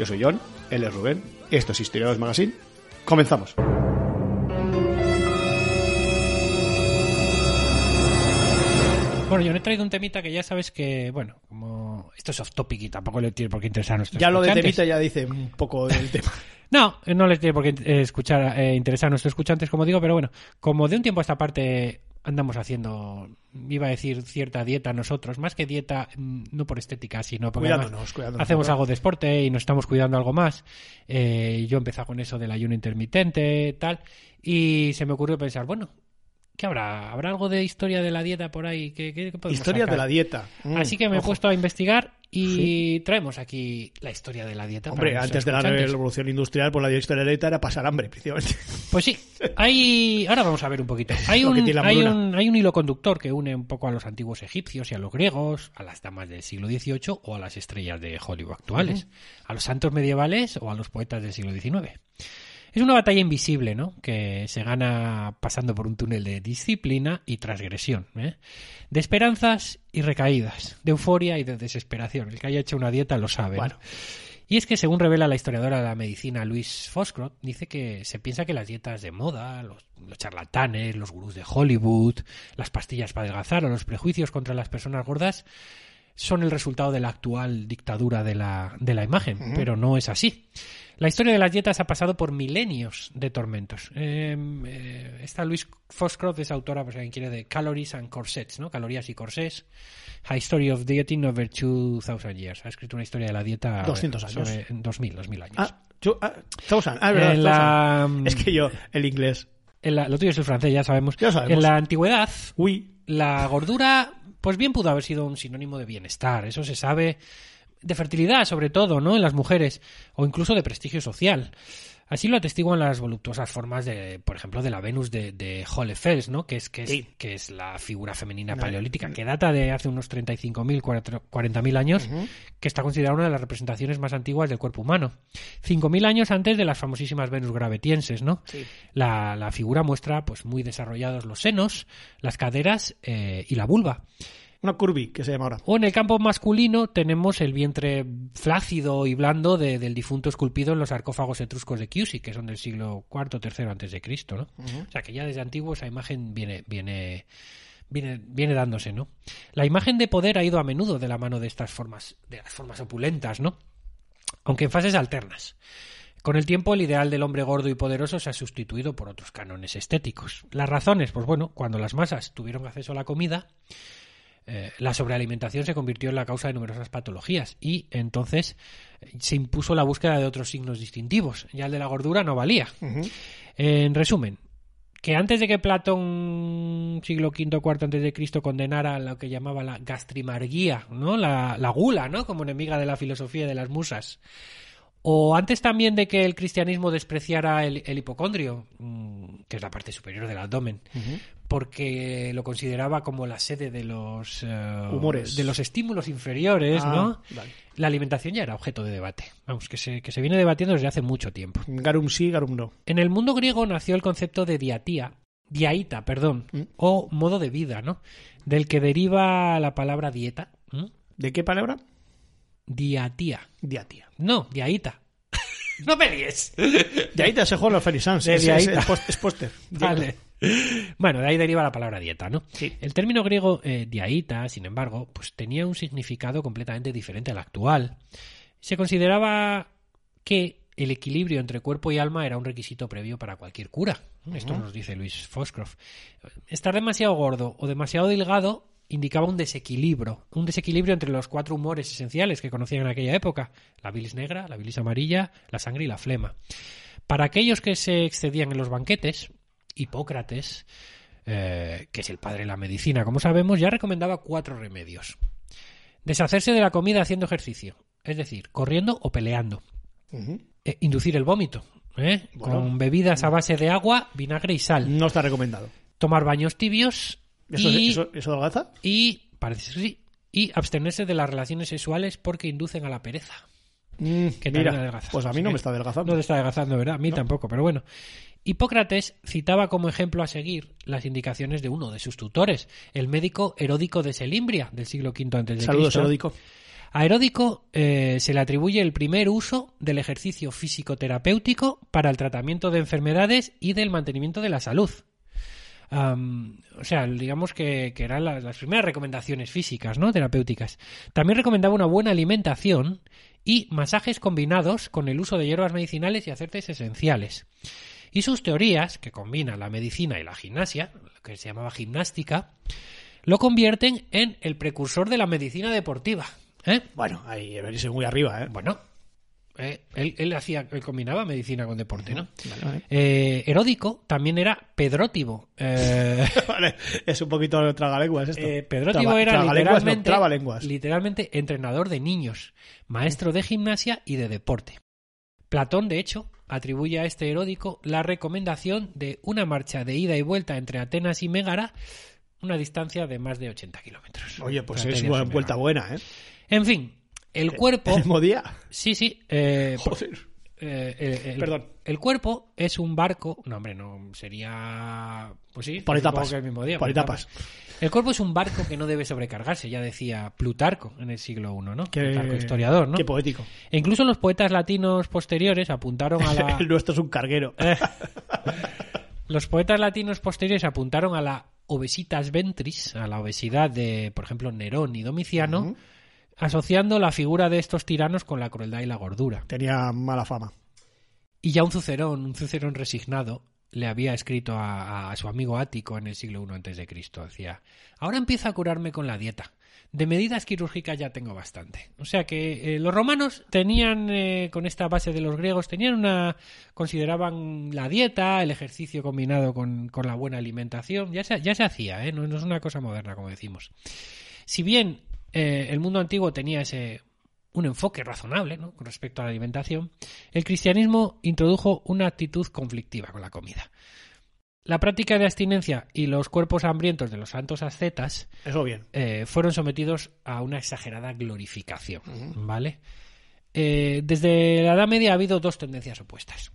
Yo soy John, él es Rubén, esto es Historiadores Magazine. Comenzamos. Bueno, yo no he traído un temita que ya sabes que, bueno, como esto es off topic y tampoco le tiene por qué interesar a nuestros Ya lo de temita ya dice un poco del tema. No, no les tiene por qué eh, escuchar, eh, interesar a nuestros escuchantes, como digo, pero bueno, como de un tiempo a esta parte andamos haciendo, iba a decir cierta dieta nosotros, más que dieta, mm, no por estética, sino porque además Cuidándonos, cuidándonos. hacemos ¿verdad? algo de deporte y nos estamos cuidando algo más. Eh, yo empecé con eso del ayuno intermitente, tal, y se me ocurrió pensar, bueno, ¿qué habrá? ¿Habrá algo de historia de la dieta por ahí? ¿Qué, qué- qué Historia de la dieta. Mm, Así que me he puesto a investigar y traemos aquí la historia de la dieta. Hombre, antes de la revolución industrial, pues la historia de la dieta era pasar hambre, principalmente. Pues sí, hay. Ahora vamos a ver un poquito. Un, un, hay un hilo conductor que une un poco a los antiguos egipcios y a los griegos, a las damas del siglo XVIII o a las estrellas de Hollywood actuales, a los santos medievales o a los poetas del siglo XIX. Es una batalla invisible, ¿no? Que se gana pasando por un túnel de disciplina y transgresión, ¿eh? De esperanzas y recaídas, de euforia y de desesperación. El que haya hecho una dieta lo sabe. Y es que, según revela la historiadora de la medicina Louise Foscroft, dice que se piensa que las dietas de moda, los, los charlatanes, los gurús de Hollywood, las pastillas para adelgazar o los prejuicios contra las personas gordas son el resultado de la actual dictadura de la, de la imagen, pero no es así. La historia de las dietas ha pasado por milenios de tormentos. Eh, eh, esta Louise Foscroft es autora, pues alguien quiere, de Calories and Corsets, ¿no? Calorías y corsés. A History of Dieting Over 2000 Years. Ha escrito una historia de la dieta 200 años. sobre 2000, 2000 años. Ah, yo, ah, Thousand, ah, es verdad, En la- Thousand. Es que yo, el inglés. En la- lo tuyo es el francés, ya sabemos. Ya sabemos. En la antigüedad, Uy, la gordura, pues bien pudo haber sido un sinónimo de bienestar, eso se sabe, de fertilidad sobre todo, ¿no? En las mujeres, o incluso de prestigio social. Así lo atestiguan las voluptuosas formas de, por ejemplo, de la Venus de, de Hohlefels, ¿no? Que es, que es, Sí. que es la figura femenina paleolítica, que data de hace unos 35.000, 40.000 años, que está considerada una de las representaciones más antiguas del cuerpo humano. 5.000 años antes de las famosísimas Venus gravetienses, ¿no? Sí. La, la figura muestra pues muy desarrollados los senos, las caderas eh, y la vulva. Una curvy, que se llama ahora. O en el campo masculino tenemos el vientre flácido y blando de- del difunto esculpido en los sarcófagos etruscos de Chiusi, que son del siglo IV o III antes de Cristo, ¿no? O sea que ya desde antiguo esa imagen viene, viene, viene, viene dándose, ¿no? La imagen de poder ha ido a menudo de la mano de estas formas, de las formas opulentas, ¿no? Aunque en fases alternas. Con el tiempo, el ideal del hombre gordo y poderoso se ha sustituido por otros cánones estéticos. Las razones, pues bueno, cuando las masas tuvieron acceso a la comida, eh, la sobrealimentación se convirtió en la causa de numerosas patologías y entonces se impuso la búsqueda de otros signos distintivos. Ya el de la gordura no valía. En resumen, que antes de que Platón, siglo V IV antes de Cristo, condenara lo que llamaba la gastrimarguía, ¿no? La, la gula, ¿no? Como enemiga de la filosofía y de las musas. O antes también de que el cristianismo despreciara el, el hipocondrio, mm, que es la parte superior del abdomen, porque lo consideraba como la sede de los eh, Humores. de los estímulos inferiores, Ah, ¿no? vale. La alimentación ya era objeto de debate, vamos, que se, que se viene debatiendo desde hace mucho tiempo. Garum sí, Garum no. En el mundo griego nació el concepto de diatía, diaita, perdón, Mm. o modo de vida, ¿no? Del que deriva la palabra dieta. ¿De qué palabra? Diatía. Diatia. No, diaita. no me líes. Te se juega los. De Es, es, diaita. es póster. Vale. Bueno, de ahí deriva la palabra dieta, ¿no? Sí. El término griego eh, diaita, sin embargo, pues tenía un significado completamente diferente al actual. Se consideraba que el equilibrio entre cuerpo y alma era un requisito previo para cualquier cura. Esto nos dice Luis Foscroft. Estar demasiado gordo o demasiado delgado indicaba un desequilibrio, un desequilibrio entre los cuatro humores esenciales que conocían en aquella época, la bilis negra, la bilis amarilla, la sangre y la flema. Para aquellos que se excedían en los banquetes, Hipócrates, eh, que es el padre de la medicina, como sabemos, ya recomendaba cuatro remedios. Deshacerse de la comida haciendo ejercicio, es decir, corriendo o peleando. Eh, inducir el vómito, ¿eh? Bueno. con bebidas a base de agua, vinagre y sal. No está recomendado. Tomar baños tibios ¿Eso, y, eso, eso adelgaza? y parece que sí, y abstenerse de las relaciones sexuales porque inducen a la pereza. Mm, Que mira, pues a mí no me está adelgazando. No te está adelgazando, ¿verdad? A mí tampoco, pero bueno. Hipócrates citaba como ejemplo a seguir las indicaciones de uno de sus tutores, el médico Heródico de Selimbria, del siglo V antes de Saludos. Heródico. A Heródico eh, se le atribuye el primer uso del ejercicio físico-terapéutico para el tratamiento de enfermedades y del mantenimiento de la salud. Am, o sea, digamos que, que eran las, las primeras recomendaciones físicas, ¿no? Terapéuticas. También recomendaba una buena alimentación y masajes combinados con el uso de hierbas medicinales y aceites esenciales. Y sus teorías, que combinan la medicina y la gimnasia, lo que se llamaba gimnástica, lo convierten en el precursor de la medicina deportiva. ¿eh? Bueno, ahí venirse muy arriba, ¿eh? Bueno, eh, él, él hacía, él combinaba medicina con deporte, ¿no? Vale, vale. Eh, Heródico también era pedrótivo. Eh, Vale, es un poquito tragalenguas esto. pedrótivo Traba- era no, literalmente, literalmente entrenador de niños, maestro de gimnasia y de deporte. Platón, de hecho, atribuye a este Heródico la recomendación de una marcha de ida y vuelta entre Atenas y Mégara, una distancia de más de 80 kilómetros. Oye, pues es una vuelta Megara. buena, ¿eh? En fin, el cuerpo... El mismo día. Sí, sí. eh, Joder. eh, eh, el, Perdón. El cuerpo es un barco. No, hombre, no. Sería. Pues sí. Por etapas. el mismo día, Por etapas. El cuerpo es un barco que no debe sobrecargarse, ya decía Plutarco en el siglo I, ¿no? Qué- Plutarco, historiador, ¿no? Qué poético. E incluso los poetas latinos posteriores apuntaron a la. El nuestro es un carguero. Los poetas latinos posteriores apuntaron a la obesitas ventris, a la obesidad de, por ejemplo, Nerón y Domiciano. Asociando la figura de estos tiranos con la crueldad y la gordura. Tenía mala fama. Y ya un Cicerón, un Cicerón resignado, le había escrito a, a su amigo Ático en el siglo I antes de Cristo. Decía, ahora empiezo a curarme con la dieta. De medidas quirúrgicas ya tengo bastante. O sea que eh, los romanos tenían, eh, con esta base de los griegos, tenían una, consideraban la dieta, el ejercicio combinado con, con la buena alimentación, ya se, ya se hacía, ¿eh? no, no es una cosa moderna, como decimos. Si bien eh, el mundo antiguo tenía ese un enfoque razonable ¿no? con respecto a la alimentación, el cristianismo introdujo una actitud conflictiva con la comida. La práctica de abstinencia y los cuerpos hambrientos de los santos ascetas Eso bien. eh, fueron sometidos a una exagerada glorificación, ¿vale? Eh, desde la Edad Media ha habido dos tendencias opuestas.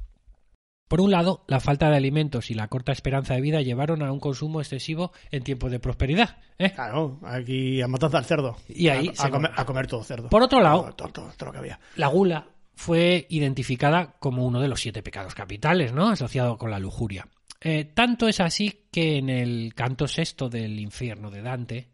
Por un lado, la falta de alimentos y la corta esperanza de vida llevaron a un consumo excesivo en tiempos de prosperidad. ¿eh? Claro, aquí a matanza al cerdo. Y ahí a, comer, come. a comer todo cerdo. Por otro lado- Todo, todo- todo- todo lo que había. La gula fue identificada como uno de los siete pecados capitales, ¿no? Asociado con la lujuria. Eh, tanto es así que en el canto sexto del infierno de Dante.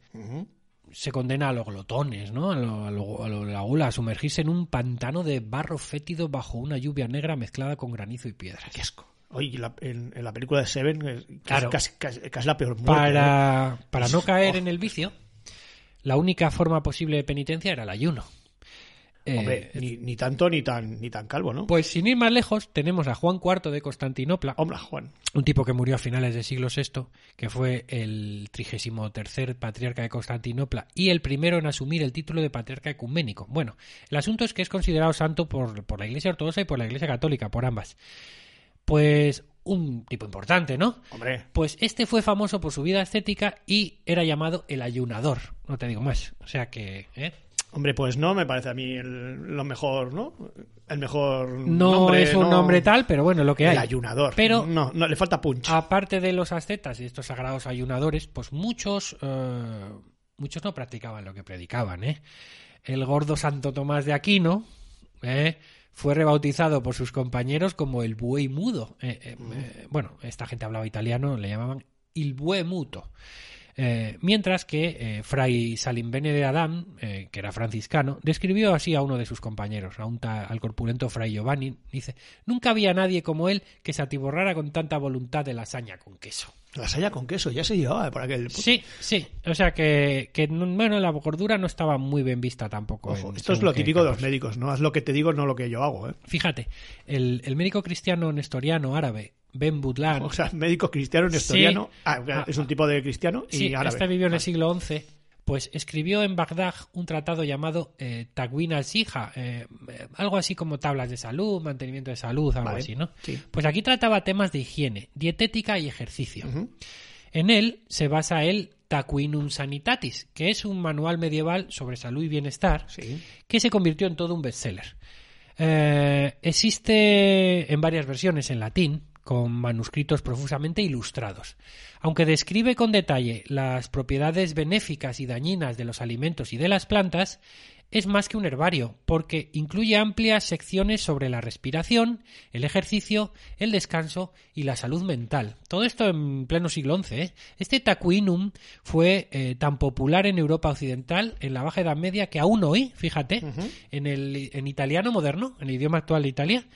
Se condena a los glotones, ¿no? A, lo- a lo- a lo- la gula, a sumergirse en un pantano de barro fétido bajo una lluvia negra mezclada con granizo y piedras. Qué asco. Oye, la- en, en la película de Seven, eh, Claro. casi, casi- casi la peor muerte. Para, para no caer Oh. en el vicio, la única forma posible de penitencia era el ayuno. Eh, Hombre, ni, ni tanto ni tan, ni tan calvo, ¿no? pues sin ir más lejos, tenemos a Juan IV de Constantinopla, Hombre, Juan. un tipo que murió a finales del siglo VI, que fue el trigésimo tercer patriarca de Constantinopla y el primero en asumir el título de patriarca ecuménico. Bueno, el asunto es que es considerado santo por, por la Iglesia Ortodoxa y por la Iglesia Católica, por ambas. Pues un tipo importante, ¿no? Hombre, Pues este fue famoso por su vida estética y era llamado el ayunador, no te digo más. O sea que, ¿eh? Hombre, pues no me parece a mí el- lo mejor, ¿no? El mejor No nombre, es un no- nombre tal, pero bueno, lo que hay. El ayunador. Pero- no, no, le falta punch. Aparte de los ascetas y estos sagrados ayunadores, pues muchos, eh, muchos no practicaban lo que predicaban. ¿eh? El gordo Santo Tomás de Aquino ¿eh? fue rebautizado por sus compañeros como el buey mudo. Eh, eh, eh, bueno, esta gente hablaba italiano, le llamaban il bue muto. Eh, mientras que eh, Fray Salimbene de Adán, eh, que era franciscano, describió así a uno de sus compañeros, a un ta- al corpulento Fray Giovanni, dice, nunca había nadie como él que se atiborrara con tanta voluntad de lasaña con queso. Lasaña con queso, ya se llevaba por aquel... Sí, sí, o sea que, que bueno, la gordura no estaba muy bien vista tampoco. Ojo, en esto es lo típico de los médicos, no haz lo que te digo, no lo que yo hago, ¿eh? Fíjate, el, el médico cristiano nestoriano árabe, Ben Budlan, O sea, médico cristiano nestoriano, ah, Ah, es un tipo de cristiano y Sí, árabe. este vivió en el siglo XI. Pues escribió en Bagdad un tratado llamado eh, Tagwin al-Sija, eh, eh, algo así como tablas de salud, mantenimiento de salud, algo Vale, así, ¿no? sí. Pues aquí trataba temas de higiene, dietética y ejercicio. En él se basa el Taquinum Sanitatis, que es un manual medieval sobre salud y bienestar Sí. que se convirtió en todo un bestseller. Eh, existe en varias versiones en latín, con manuscritos profusamente ilustrados. Aunque describe con detalle las propiedades benéficas y dañinas de los alimentos y de las plantas, es más que un herbario, porque incluye amplias secciones sobre la respiración, el ejercicio, el descanso y la salud mental. Todo esto en pleno siglo XI. ¿eh? Este tacuinum fue eh, tan popular en Europa Occidental, en la Baja Edad Media, que aún hoy, fíjate, en, el, en italiano moderno, en el idioma actual de Italia,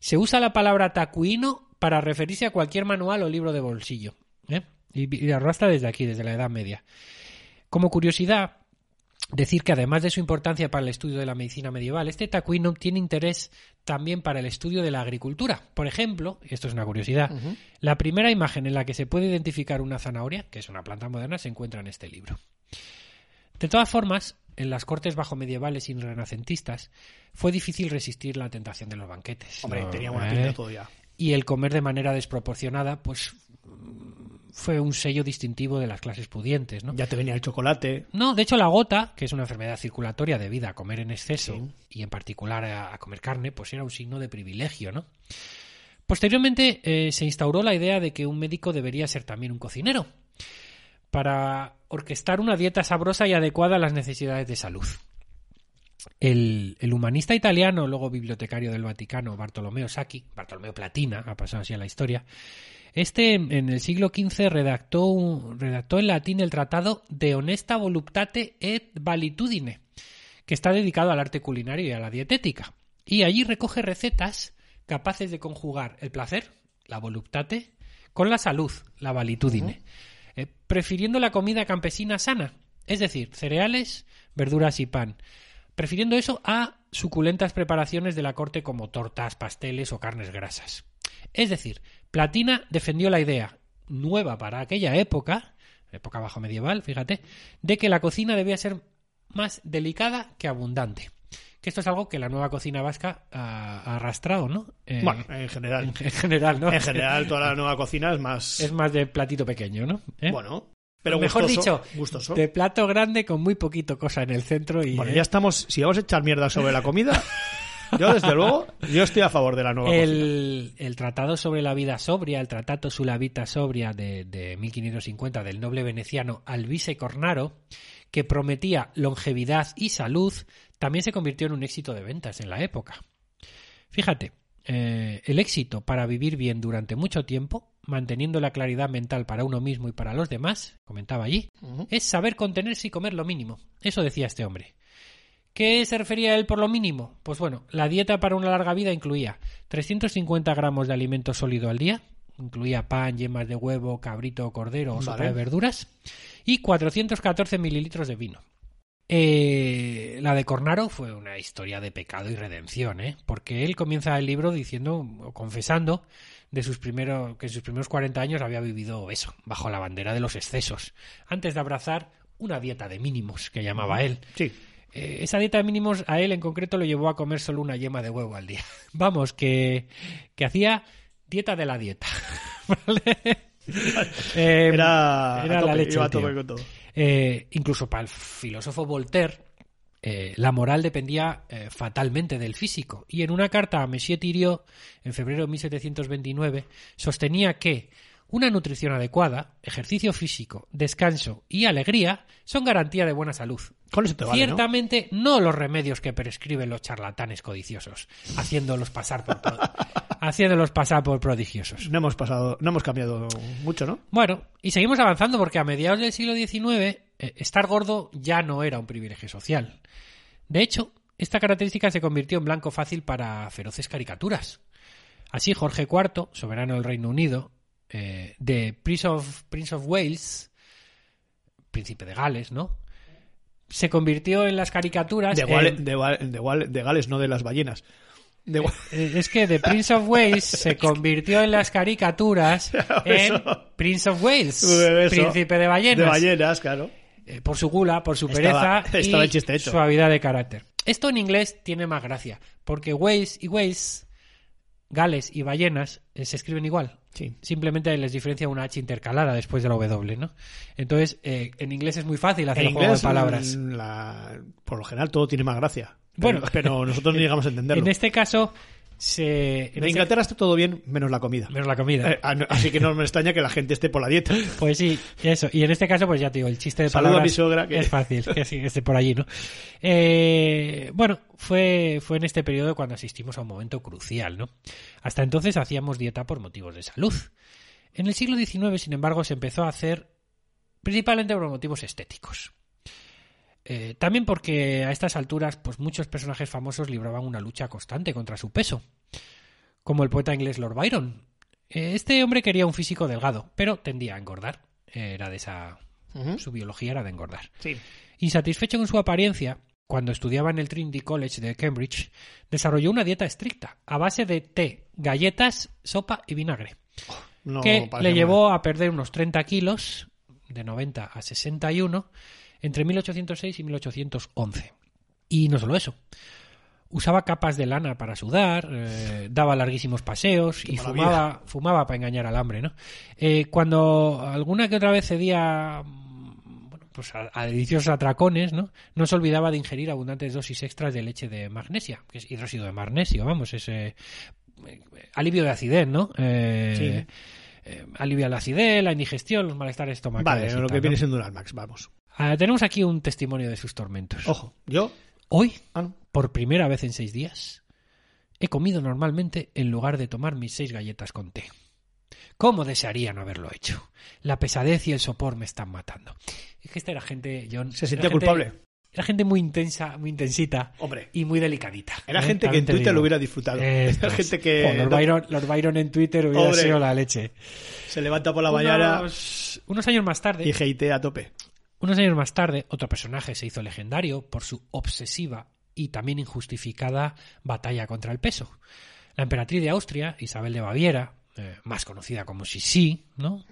se usa la palabra tacuino para referirse a cualquier manual o libro de bolsillo. ¿eh? Y, y arrastra desde aquí, desde la Edad Media. Como curiosidad, decir que además de su importancia para el estudio de la medicina medieval, este tacuino tiene interés también para el estudio de la agricultura. Por ejemplo, y esto es una curiosidad, la primera imagen en la que se puede identificar una zanahoria, que es una planta moderna, se encuentra en este libro. De todas formas, en las cortes bajo medievales y renacentistas fue difícil resistir la tentación de los banquetes. Hombre, No, tenía buena ¿eh? pinta todo ya. Y el comer de manera desproporcionada, pues fue un sello distintivo de las clases pudientes, ¿no? Ya te venía el chocolate. No, de hecho la gota, que es una enfermedad circulatoria debida a comer en exceso y en particular a, a comer carne, pues era un signo de privilegio, ¿no? Posteriormente eh, se instauró la idea de que un médico debería ser también un cocinero para orquestar una dieta sabrosa y adecuada a las necesidades de salud. El, el humanista italiano, luego bibliotecario del Vaticano, Bartolomeo Sacchi, Bartolomeo Platina, ha pasado así a la historia, este en el siglo XV redactó, un- redactó en latín el tratado De honesta voluptate et valitudine, que está dedicado al arte culinario y a la dietética. Y allí recoge recetas capaces de conjugar el placer, la voluptate, con la salud, la valitudine, eh, prefiriendo la comida campesina sana, es decir, cereales, verduras y pan, prefiriendo eso a suculentas preparaciones de la corte como tortas, pasteles o carnes grasas. Es decir, Platina defendió la idea, nueva para aquella época, época bajo medieval, fíjate, de que la cocina debía ser más delicada que abundante. Que esto es algo que la nueva cocina vasca ha, arrastrado, ¿no? Eh, Bueno, en general. en, en general, ¿no? En general, toda la nueva cocina es más. Es más de platito pequeño, ¿no? ¿Eh? Bueno, pero Mejor gustoso, dicho, gustoso. de plato grande con muy poquito cosa en el centro y Bueno, ya estamos. Si vamos a echar mierda sobre la comida, yo desde luego, yo estoy a favor de la nueva cocina. el, el tratado sobre la vida sobria, el Tratato sulla vita sobria de, de 1550 del noble veneciano Alvise Cornaro, que prometía longevidad y salud, también se convirtió en un éxito de ventas en la época. Fíjate, eh, el éxito para vivir bien durante mucho tiempo, manteniendo la claridad mental para uno mismo y para los demás, comentaba allí, es saber contenerse y comer lo mínimo. Eso decía este hombre. ¿Qué se refería él por lo mínimo? Pues bueno, la dieta para una larga vida incluía 350 gramos de alimento sólido al día, incluía pan, yemas de huevo, cabrito cordero o sopa de verduras, y 414 mililitros de vino. Eh, la de Cornaro fue una historia de pecado y redención, ¿eh? porque él comienza el libro diciendo o confesando de sus primeros, que en sus primeros 40 años había vivido eso, bajo la bandera de los excesos, antes de abrazar una dieta de mínimos que llamaba él. Sí. Eh, esa dieta de mínimos a él en concreto lo llevó a comer solo una yema de huevo al día. Vamos, que, que hacía dieta de la dieta. ¿Vale? Era, era a tope, la leche. iba a tope con todo. Eh, incluso para el filósofo Voltaire, eh, la moral dependía eh, fatalmente del físico. Y en una carta a Monsieur Thiriot, en febrero de 1729, sostenía que Una nutrición adecuada, ejercicio físico, descanso y alegría son garantía de buena salud. Con eso te vale, ¿no? Ciertamente ¿no? los remedios que prescriben los charlatanes codiciosos, haciéndolos pasar por haciéndolos pasar por prodigiosos. No hemos pasado, no hemos cambiado mucho, ¿no? Bueno, y seguimos avanzando porque a mediados del siglo XIX eh, estar gordo ya no era un privilegio social. De hecho, esta característica se convirtió en blanco fácil para feroces caricaturas. Así, Jorge IV, soberano del Reino Unido, eh, de Prince of, Prince of Wales, príncipe de Gales, ¿no? Se convirtió en las caricaturas. De, en- de, Wale- de Wale- de Gales, no de las ballenas. De Wa- Eh, Es que de Prince of Wales se convirtió en las caricaturas en. Prince of Wales, príncipe de ballenas. De ballenas, claro. Eh, por su gula, por su pereza estaba y el suavidad de carácter. Esto en inglés tiene más gracia, porque Wales y Wales, Gales y ballenas, eh, se escriben igual. Sí. Simplemente les diferencia una H intercalada después de la W, ¿no? Entonces, eh, en inglés es muy fácil hacer En el juego inglés, de palabras. mm, la- por lo general, todo tiene más gracia. Bueno. pero, pero nosotros no llegamos a entenderlo. En este caso, se... Inglaterra está todo bien, menos la comida. Menos la comida. Eh, así que no me extraña que la gente esté por la dieta. Pues sí, eso. Y en este caso, pues ya te digo, el chiste de Saludo a palabras mi suegra, que- es fácil, que sí, que esté por allí, ¿no? Eh, bueno, fue, fue en este periodo cuando asistimos a un momento crucial, ¿no? Hasta entonces hacíamos dieta por motivos de salud. En el siglo XIX, sin embargo, se empezó a hacer principalmente por motivos estéticos. Eh, también porque a estas alturas, pues muchos personajes famosos libraban una lucha constante contra su peso, como el poeta inglés Lord Byron. Eh, Este hombre quería un físico delgado, pero tendía a engordar. Era de esa. Su biología era de engordar. Sí. Insatisfecho con su apariencia, cuando estudiaba en el Trinity College de Cambridge, desarrolló una dieta estricta, a base de té, galletas, sopa y vinagre No que le llevó a perder unos 30 kilos, de 90 a 61, entre 1806 y 1811. Y no solo eso. Usaba capas de lana para sudar, eh, daba larguísimos paseos y maravilla. fumaba, fumaba para engañar al hambre, ¿no? Eh, cuando alguna que otra vez cedía mm, bueno, pues a, a deliciosos atracones, ¿no? No se olvidaba de ingerir abundantes dosis extras de leche de magnesia, que es hidróxido de magnesio, vamos, ese eh, alivio de acidez, ¿no? Eh, Sí. eh, alivia la acidez, la indigestión, los malestares estomacales. Vale, lo que ¿no? viene siendo un Almax, vamos. Ah, tenemos aquí un testimonio de sus tormentos. Ojo, yo. Hoy, Ah, no. por primera vez en seis días, he comido normalmente en lugar de tomar mis seis galletas con té. ¿Cómo desearía no haberlo hecho? La pesadez y el sopor me están matando. Es que esta era gente, John. Se sentía gente- culpable. Era gente muy intensa, muy intensita Hombre. y muy delicadita. Era ¿eh? gente que en Twitter digo. lo hubiera disfrutado. Esto Era es. gente que Lord, no- Byron, Lord Byron en Twitter hubiera Hombre. sido la leche. se levanta por la mañana Unos, años más tarde, y hatea a tope. Unos años más tarde, otro personaje se hizo legendario por su obsesiva y también injustificada batalla contra el peso. La emperatriz de Austria, Isabel de Baviera, eh, más conocida como Sisi, ¿no?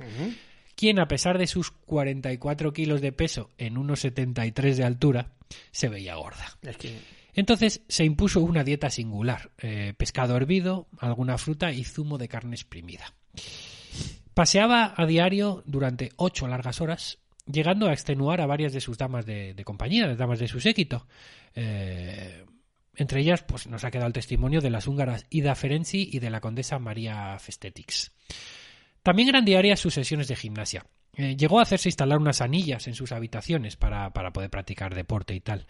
Quien, a pesar de sus 44 kilos de peso en unos 73 de altura, se veía gorda. Es que Entonces se impuso una dieta singular, eh, pescado hervido, alguna fruta y zumo de carne exprimida. Paseaba a diario durante ocho largas horas, llegando a extenuar a varias de sus damas de, de compañía, las damas de su séquito. Eh, entre ellas, pues nos ha quedado el testimonio de las húngaras Ida Ferenczi y de la condesa María Festetix. También eran diarias sus sesiones de gimnasia. Eh, llegó a hacerse instalar unas anillas en sus habitaciones para, para poder practicar deporte y tal.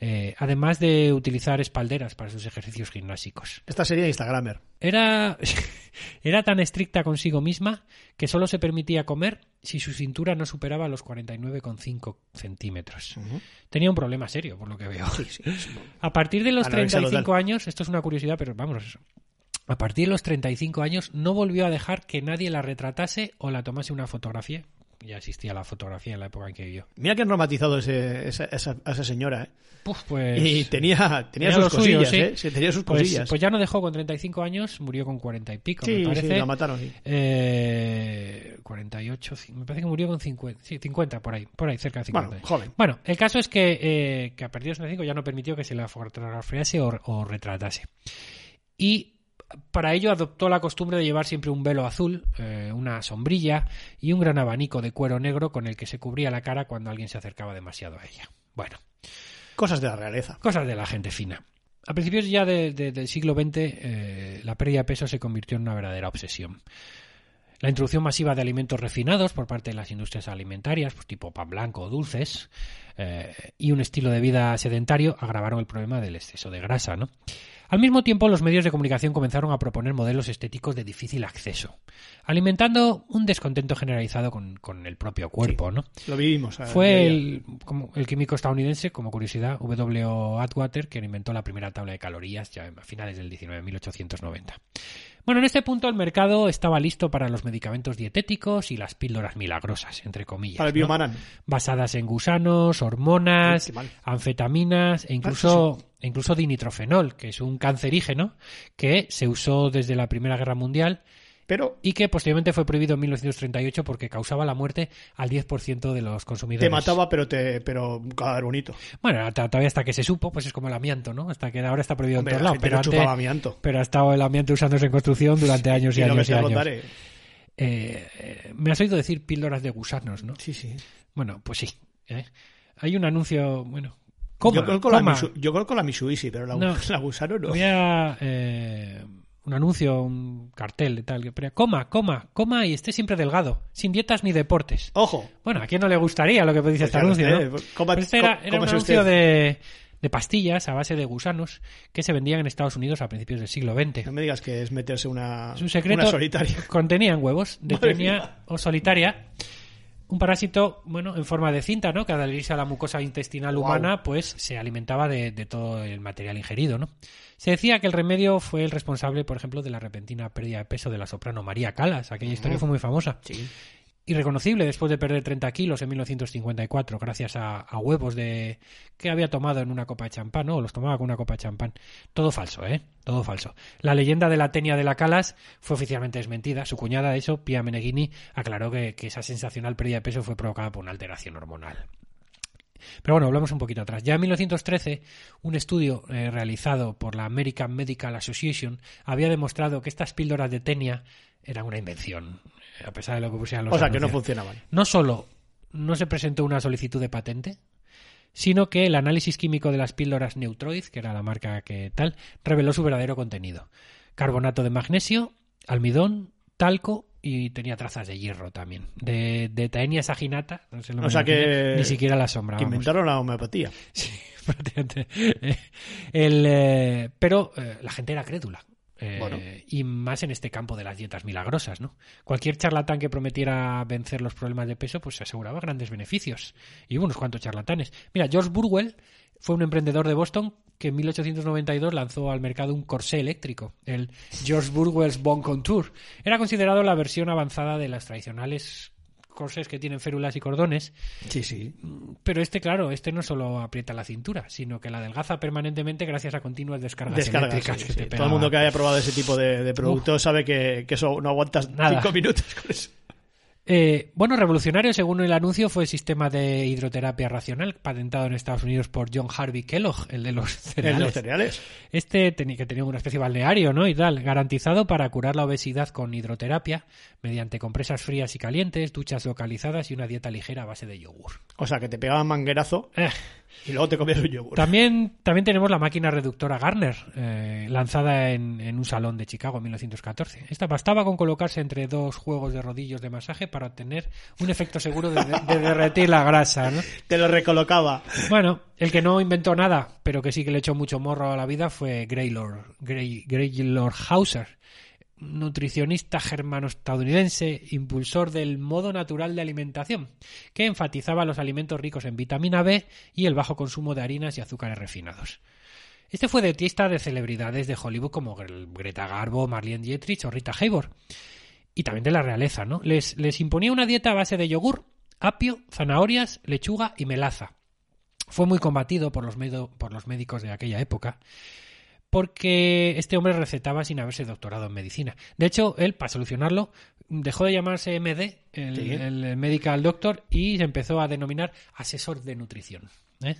Eh, además de utilizar espalderas para sus ejercicios gimnásicos. esta sería Instagramer. Era, era tan estricta consigo misma que solo se permitía comer si su cintura no superaba los 49,5 centímetros. Tenía un problema serio, por lo que veo. A partir de los Anorexia 35 total. años, esto es una curiosidad, pero vamos, a partir de los 35 años no volvió a dejar que nadie la retratase o la tomase una fotografía. Ya existía la fotografía en la época en que vivió. Mira que han romantizado ese- esa, esa- a esa señora, ¿eh? Puf, pues, y tenía, tenía, tenía sus suyo, cosillas, sí. ¿eh? Sí, tenía sus pues, cosillas. pues ya no dejó con 35 años, murió con 40 y pico, sí, me sí, parece. la mataron, sí. Eh, 48, ci- me parece que murió con 50, sí, 50 por ahí, por ahí, cerca de 50. Bueno, joven. Bueno, el caso es que, eh, que a partir de los 35 ya no permitió que se la fotografiase o, o retratase. Y para ello adoptó la costumbre de llevar siempre un velo azul, eh, una sombrilla y un gran abanico de cuero negro con el que se cubría la cara cuando alguien se acercaba demasiado a ella. Bueno, Cosas de la realeza. cosas de la gente fina. A principios ya de- de- del siglo XX, eh, la pérdida de peso se convirtió en una verdadera obsesión. La introducción masiva de alimentos refinados por parte de las industrias alimentarias, pues tipo pan blanco o dulces, eh, y un estilo de vida sedentario agravaron el problema del exceso de grasa, ¿no? Al mismo tiempo, los medios de comunicación comenzaron a proponer modelos estéticos de difícil acceso, alimentando un descontento generalizado con, con el propio cuerpo, ¿no? Lo vivimos. eh, Fue el, como el químico estadounidense, como curiosidad, W. Atwater, quien inventó la primera tabla de calorías ya a finales del 19, 1890. Bueno, en este punto el mercado estaba listo para los medicamentos dietéticos y las píldoras milagrosas, entre comillas. Para el ¿no? biomanan. Basadas en gusanos, hormonas, anfetaminas e incluso, e incluso dinitrofenol, que es un cancerígeno que se usó desde la Primera Guerra Mundial Pero y que posteriormente fue prohibido en 1938 porque causaba la muerte al 10% de los consumidores. te mataba, pero te pero cada bonito. Bueno, todavía hasta que se supo, pues es como el amianto, ¿no? Hasta que ahora está prohibido Hombre, en todos la lados. Pero, antes- amianto. pero ha estado el amianto usándose en construcción durante años y, Y años y años. eh. Me has oído decir píldoras de gusanos, ¿no? Sí, sí. Bueno, pues sí. ¿eh? Hay un anuncio, bueno. Coma, yo, conozco la coma. Misu- yo la Mitsubishi, pero la, No. la gusano no. Voy a... eh, un anuncio, un cartel y tal. que ponía, Coma, coma, coma y esté siempre delgado, sin dietas ni deportes. Ojo. Bueno, ¿a quién no le gustaría lo que dice Pues este anuncio, usted, no? pues, coma- Pues este era, era un anuncio de, de pastillas a base de gusanos que se vendían en Estados Unidos a principios del siglo XX. No me digas que es meterse una, Es un secreto. una solitaria. Contenían huevos de o solitaria. Un parásito, bueno, en forma de cinta, ¿no? Que al adherirse a la mucosa intestinal humana, pues se alimentaba de, de todo el material ingerido, ¿no? Se decía que el remedio fue el responsable, por ejemplo, de la repentina pérdida de peso de la soprano María Calas. Aquella historia fue muy famosa. Sí. Irreconocible después de perder 30 kilos en 1954, gracias a, huevos de que había tomado en una copa de champán, ¿no? O los tomaba con una copa de champán. Todo falso, ¿eh? Todo falso. La leyenda de la tenia de la Calas fue oficialmente desmentida. Su cuñada, de eso, Pia Meneghini, aclaró que, que esa sensacional pérdida de peso fue provocada por una alteración hormonal. Pero bueno, hablamos un poquito atrás. Ya en 1913, un estudio eh, realizado por la American Medical Association había demostrado que estas píldoras de tenia eran una invención, eh, a pesar de lo que pusieran los O sea, que no funcionaban. No solo no se presentó una solicitud de patente, sino que el análisis químico de las píldoras Neutroid, que era la marca que tal, reveló su verdadero contenido. Carbonato de magnesio, almidón, talco y tenía trazas de hierro también. De, de taenia saginata, no sé lo O sea que- ni siquiera la sombra. Que inventaron la homeopatía. Sí, prácticamente. El, eh, pero eh, la gente era crédula. Eh. Y más en este campo de las dietas milagrosas, ¿no? Cualquier charlatán que prometiera vencer los problemas de peso, pues se aseguraba grandes beneficios. Y hubo unos cuantos charlatanes. Mira, George Burwell fue un emprendedor de Boston que en 1892 lanzó al mercado un corsé eléctrico, el George Burwell's Bon Contour. Era considerado la versión avanzada de las tradicionales corsés que tienen férulas y cordones, Sí, sí. pero este, claro, este no solo aprieta la cintura, sino que la adelgaza permanentemente gracias a continuas descargas, Descargas. eléctricas sí, que sí. te Todo el mundo que haya probado ese tipo de, de productos sabe que, que eso no aguantas Nada. cinco minutos con eso. Eh, bueno, revolucionario, según el anuncio, fue el sistema de hidroterapia racional patentado en Estados Unidos por John Harvey Kellogg, el de los cereales. los cereales. Este tenía que tenía una especie de balneario, ¿no? Y tal, garantizado para curar la obesidad con hidroterapia mediante compresas frías y calientes, duchas localizadas y una dieta ligera a base de yogur. O sea, que te pegaban manguerazo Eh, y luego te un yogur. También, también tenemos la máquina reductora Garner, eh, lanzada en, en un salón de Chicago en 1914. Esta bastaba con colocarse entre dos juegos de rodillos de masaje para obtener un efecto seguro de, de derretir la grasa. ¿no? Te lo recolocaba. Bueno, el que no inventó nada, pero que sí que le echó mucho morro a la vida fue Grey, Greylor Hauser, nutricionista germano-estadounidense, impulsor del modo natural de alimentación, que enfatizaba los alimentos ricos en vitamina B y el bajo consumo de harinas y azúcares refinados. Este fue dietista de celebridades de Hollywood como Gre- Greta Garbo, Marlene Dietrich o Rita Hayworth. Y también de la realeza, ¿no? Les, les imponía una dieta a base de yogur, apio, zanahorias, lechuga y melaza. Fue muy combatido por los, por los médicos de aquella época porque este hombre recetaba sin haberse doctorado en medicina. De hecho, él, para solucionarlo, dejó de llamarse MD, el, Sí. el Medical Doctor, y se empezó a denominar asesor de nutrición. ¿eh?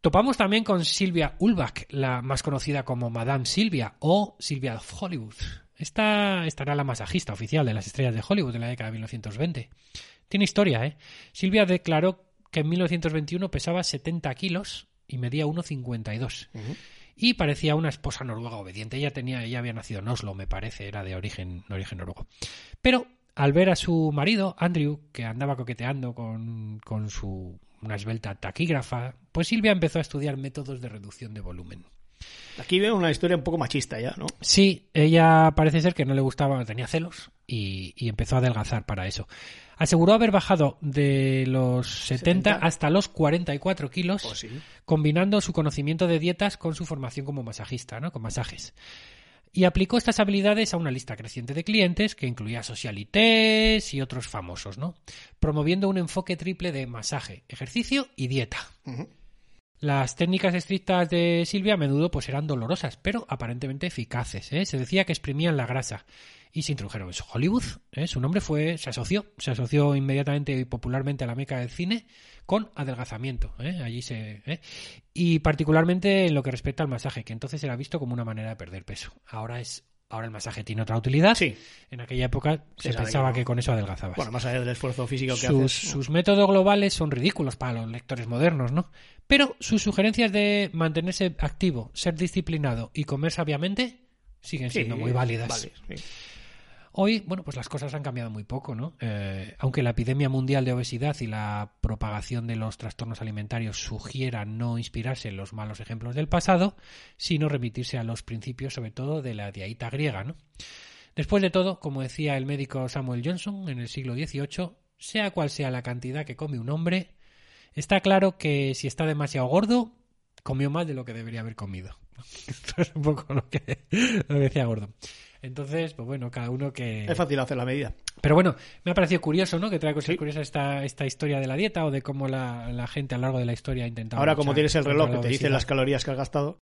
Topamos también con Silvia Ulbach, la más conocida como Madame Silvia o Silvia of Hollywood. Esta estará la masajista oficial de las estrellas de Hollywood en la década de 1920. Tiene historia, ¿eh? Silvia declaró que en 1921 pesaba 70 kilos y medía 1,52. Y parecía una esposa noruega obediente. Ella tenía, ella había nacido en Oslo, me parece, era de origen, origen noruego. Pero al ver a su marido, Andrew, que andaba coqueteando con, con su una esbelta taquígrafa, pues Silvia empezó a estudiar métodos de reducción de volumen. Aquí veo una historia un poco machista ya, ¿no? Sí, ella parece ser que no le gustaba, tenía celos y, y empezó a adelgazar para eso. Aseguró haber bajado de los 70, 70. hasta los 44 kilos, Pues sí. combinando su conocimiento de dietas con su formación como masajista, ¿no? Con masajes. Y aplicó estas habilidades a una lista creciente de clientes que incluía socialites y otros famosos, ¿no? Promoviendo un enfoque triple de masaje, ejercicio y dieta. Ujú. Las técnicas estrictas de Silvia a menudo pues eran dolorosas, pero aparentemente eficaces. ¿eh? Se decía que exprimían la grasa y se introdujeron en Hollywood. ¿eh? Su nombre fue, se asoció, se asoció inmediatamente y popularmente a la meca del cine con adelgazamiento. ¿eh? Allí se ¿eh? y particularmente en lo que respecta al masaje, que entonces era visto como una manera de perder peso. Ahora es ahora el masaje tiene otra utilidad. Sí. En aquella época se, pensaba que no. que con eso adelgazabas Bueno, más allá del esfuerzo físico que sus, haces. sus métodos globales son ridículos para los lectores modernos, ¿no? Pero sus sugerencias de mantenerse activo, ser disciplinado y comer sabiamente siguen Sí, siendo muy válidas. vale, sí. Hoy, bueno, pues las cosas han cambiado muy poco, ¿no? Eh, aunque la epidemia mundial de obesidad y la propagación de los trastornos alimentarios sugieran no inspirarse en los malos ejemplos del pasado, sino remitirse a los principios, sobre todo, de la diaita griega, ¿no? Después de todo, como decía el médico Samuel Johnson en el siglo XVIII, sea cual sea la cantidad que come un hombre, está claro que si está demasiado gordo, comió más de lo que debería haber comido. Esto es un poco lo que, lo que decía Gordo. Entonces, pues bueno, cada uno que... Es fácil hacer la medida. Pero bueno, me ha parecido curioso, ¿no? Que trae cosas curiosas esta, esta historia de la dieta o de cómo la, la gente a lo largo de la historia ha intentado... Ahora, como tienes el reloj que te dice las calorías que has gastado,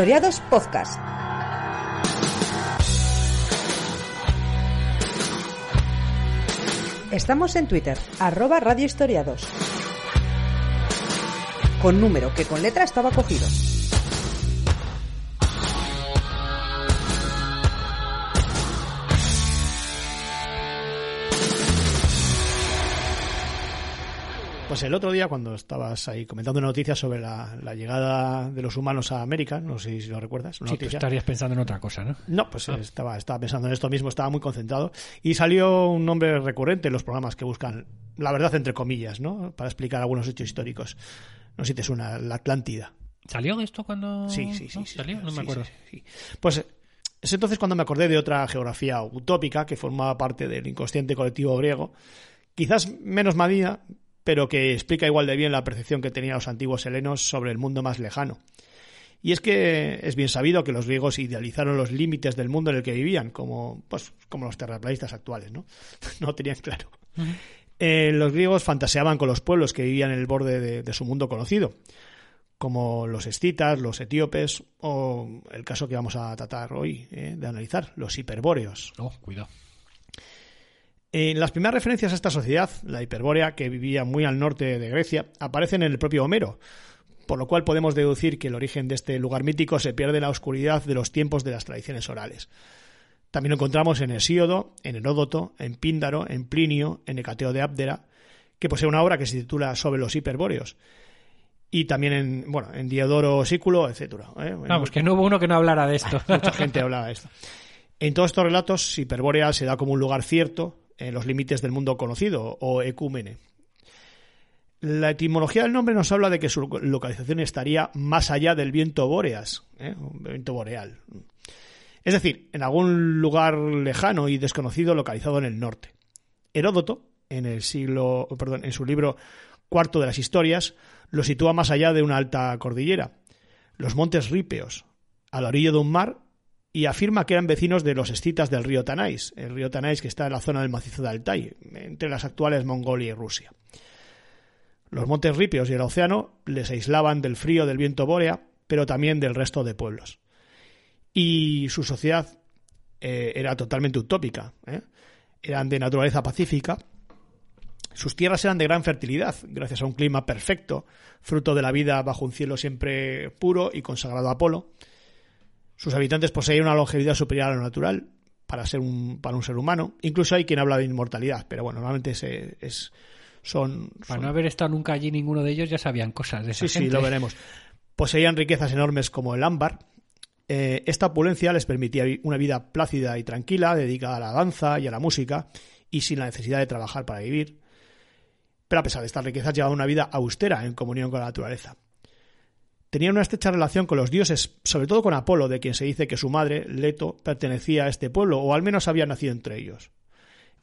Historiados Podcast. Estamos en Twitter, arroba Radio Historiados. Con número que con letra estaba cogido. Pues el otro día, cuando estabas ahí comentando noticias sobre la, la llegada de los humanos a América, no sé si lo recuerdas, una Sí, tú noticia. estarías pensando en otra cosa, ¿no? No, pues estaba, estaba pensando en esto mismo, estaba muy concentrado. Y salió un nombre recurrente en los programas que buscan la verdad, entre comillas, ¿no? Para explicar algunos hechos históricos. No sé si te suena la Atlántida. ¿Salió esto cuando.? Sí, sí, sí. ¿Salió? No sí, me acuerdo. sí, sí. Pues es entonces cuando me acordé de otra geografía utópica que formaba parte del inconsciente colectivo griego, quizás menos medida, pero que explica igual de bien la percepción que tenían los antiguos helenos sobre el mundo más lejano. Y es que es bien sabido que los griegos idealizaron los límites del mundo en el que vivían, como, pues, como los terraplanistas actuales, ¿no? no tenían claro. Eh, los griegos fantaseaban con los pueblos que vivían en el borde de, de su mundo conocido, como los escitas, los etíopes o el caso que vamos a tratar hoy eh, de analizar, los hiperbóreos. Oh, cuidado. En las primeras referencias a esta sociedad, la hiperbórea, que vivía muy al norte de Grecia, aparecen en el propio Homero, por lo cual podemos deducir que el origen de este lugar mítico se pierde en la oscuridad de los tiempos de las tradiciones orales. También lo encontramos en Hesíodo, en Heródoto, en Píndaro, en Plinio, en Hecateo de Abdera, que posee una obra que se titula Sobre los hiperbóreos. Y también en, bueno, en Diodoro Sículo, etcétera. ¿eh? Vamos, que no hubo uno que no hablara de esto. Mucha gente hablaba de esto. En todos estos relatos, Hiperbórea se da como un lugar cierto en los límites del mundo conocido, o ecúmene. La etimología del nombre nos habla de que su localización estaría más allá del viento bóreas, ¿eh? un viento boreal. Es decir, en algún lugar lejano y desconocido localizado en el norte. Heródoto, en el siglo, perdón, en su libro Cuarto de las Historias, lo sitúa más allá de una alta cordillera, los montes Rípeos, a la orilla de un mar, y afirma que eran vecinos de los escitas del río Tanais, el río Tanais que está en la zona del macizo de Altai, entre las actuales Mongolia y Rusia. Los montes Rípeos y el océano les aislaban del frío del viento bórea, pero también del resto de pueblos. Y su sociedad eh, era totalmente utópica. ¿eh? Eran de naturaleza pacífica. Sus tierras eran de gran fertilidad, gracias a un clima perfecto, fruto de la vida bajo un cielo siempre puro y consagrado a Apolo. Sus habitantes poseían una longevidad superior a lo natural para ser un, para un ser humano. Incluso hay quien habla de inmortalidad, pero bueno, normalmente es, son, Para son- no haber estado nunca allí ninguno de ellos, ya sabían cosas de esa Sí, sí, lo veremos. Poseían riquezas enormes como el ámbar. Eh, esta opulencia les permitía una vida plácida y tranquila, dedicada a la danza y a la música, y sin la necesidad de trabajar para vivir. Pero a pesar de estas riquezas, llevaban una vida austera en comunión con la naturaleza. Tenían una estrecha relación con los dioses, sobre todo con Apolo, de quien se dice que su madre, Leto, pertenecía a este pueblo, o al menos había nacido entre ellos.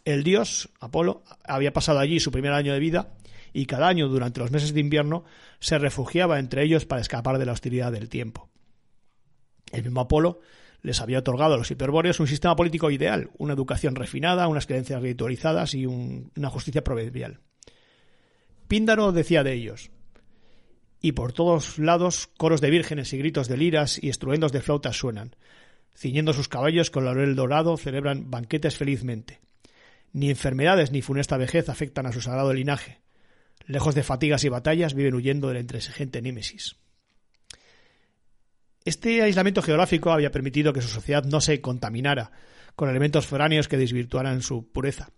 El dios, Apolo, había pasado allí su primer año de vida y cada año durante los meses de invierno se refugiaba entre ellos para escapar de la hostilidad del tiempo. El mismo Apolo les había otorgado a los hiperbóreos un sistema político ideal, una educación refinada, unas creencias ritualizadas y un- una justicia proverbial. Píndaro decía de ellos, y por todos lados coros de vírgenes y gritos de liras y estruendos de flautas suenan. Ciñendo sus caballos con laurel dorado celebran banquetes felizmente. Ni enfermedades ni funesta vejez afectan a su sagrado linaje. Lejos de fatigas y batallas, viven huyendo de la intransigente Némesis. Este aislamiento geográfico había permitido que su sociedad no se contaminara con elementos foráneos que desvirtuaran su pureza.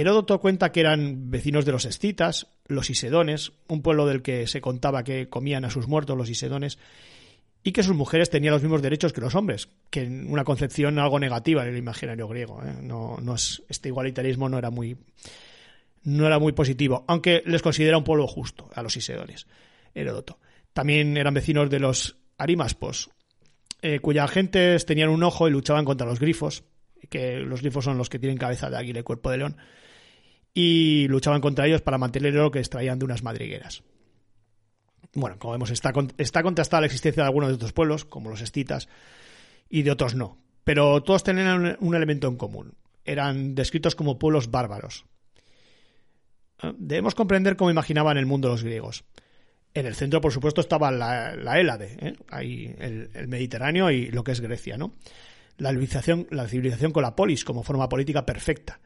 Heródoto cuenta que eran vecinos de los escitas, los isedones, un pueblo del que se contaba que comían a sus muertos los isedones, y que sus mujeres tenían los mismos derechos que los hombres, que en una concepción algo negativa en el imaginario griego. ¿eh? No, es, este igualitarismo no era muy no era muy positivo, aunque les considera un pueblo justo a los isedones, Heródoto. También eran vecinos de los arimaspos, eh, cuyas gentes tenían un ojo y luchaban contra los grifos, que los grifos son los que tienen cabeza de águila y cuerpo de león, y luchaban contra ellos para mantener el oro que extraían de unas madrigueras. Bueno, como vemos, está, está contrastada la existencia de algunos de estos pueblos, como los escitas, y de otros no. Pero todos tenían un, elemento en común. Eran descritos como pueblos bárbaros. Eh, Debemos comprender cómo imaginaban el mundo los griegos. En el centro, por supuesto, estaba la, la Hélade, ¿eh? ahí el, el Mediterráneo y lo que es Grecia, ¿no? La civilización, la civilización con la polis como forma política perfecta.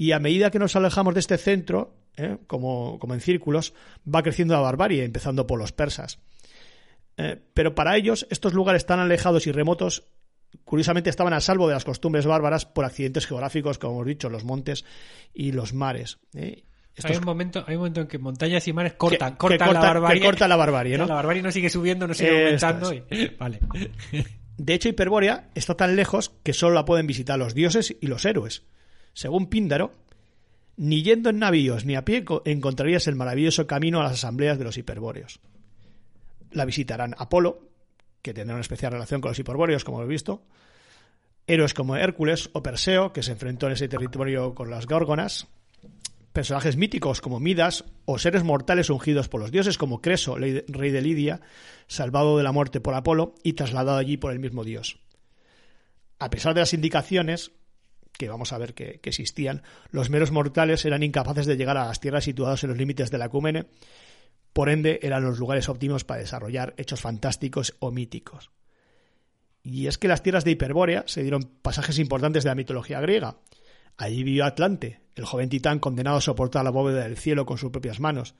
Y a medida que nos alejamos de este centro, ¿eh? como, como en círculos, va creciendo la barbarie, empezando por los persas. Eh, pero para ellos, estos lugares tan alejados y remotos, curiosamente estaban a salvo de las costumbres bárbaras por accidentes geográficos, como hemos dicho, los montes y los mares. ¿eh? Estos- Hay un, momento, hay un momento en que montañas y mares cortan, que cortan corta- la barbarie. que corta la barbarie, ¿no? La barbarie no sigue subiendo, no sigue aumentando. y- Vale. De hecho, Hiperbórea está tan lejos que solo la pueden visitar los dioses y los héroes. Según Píndaro, ni yendo en navíos ni a pie co- encontrarías el maravilloso camino a las asambleas de los hiperbóreos. La visitarán Apolo, que tendrá una especial relación con los hiperbóreos, como hemos visto, héroes como Hércules o Perseo, que se enfrentó en ese territorio con las górgonas, personajes míticos como Midas o seres mortales ungidos por los dioses como Creso, rey de Lidia, salvado de la muerte por Apolo y trasladado allí por el mismo dios. A pesar de las indicaciones, que vamos a ver que, existían, los meros mortales eran incapaces de llegar a las tierras situadas en los límites de la Ecúmene, por ende eran los lugares óptimos para desarrollar hechos fantásticos o míticos. Y es que las tierras de Hiperbórea se dieron pasajes importantes de la mitología griega. Allí vivió Atlante, el joven titán condenado a soportar la bóveda del cielo con sus propias manos.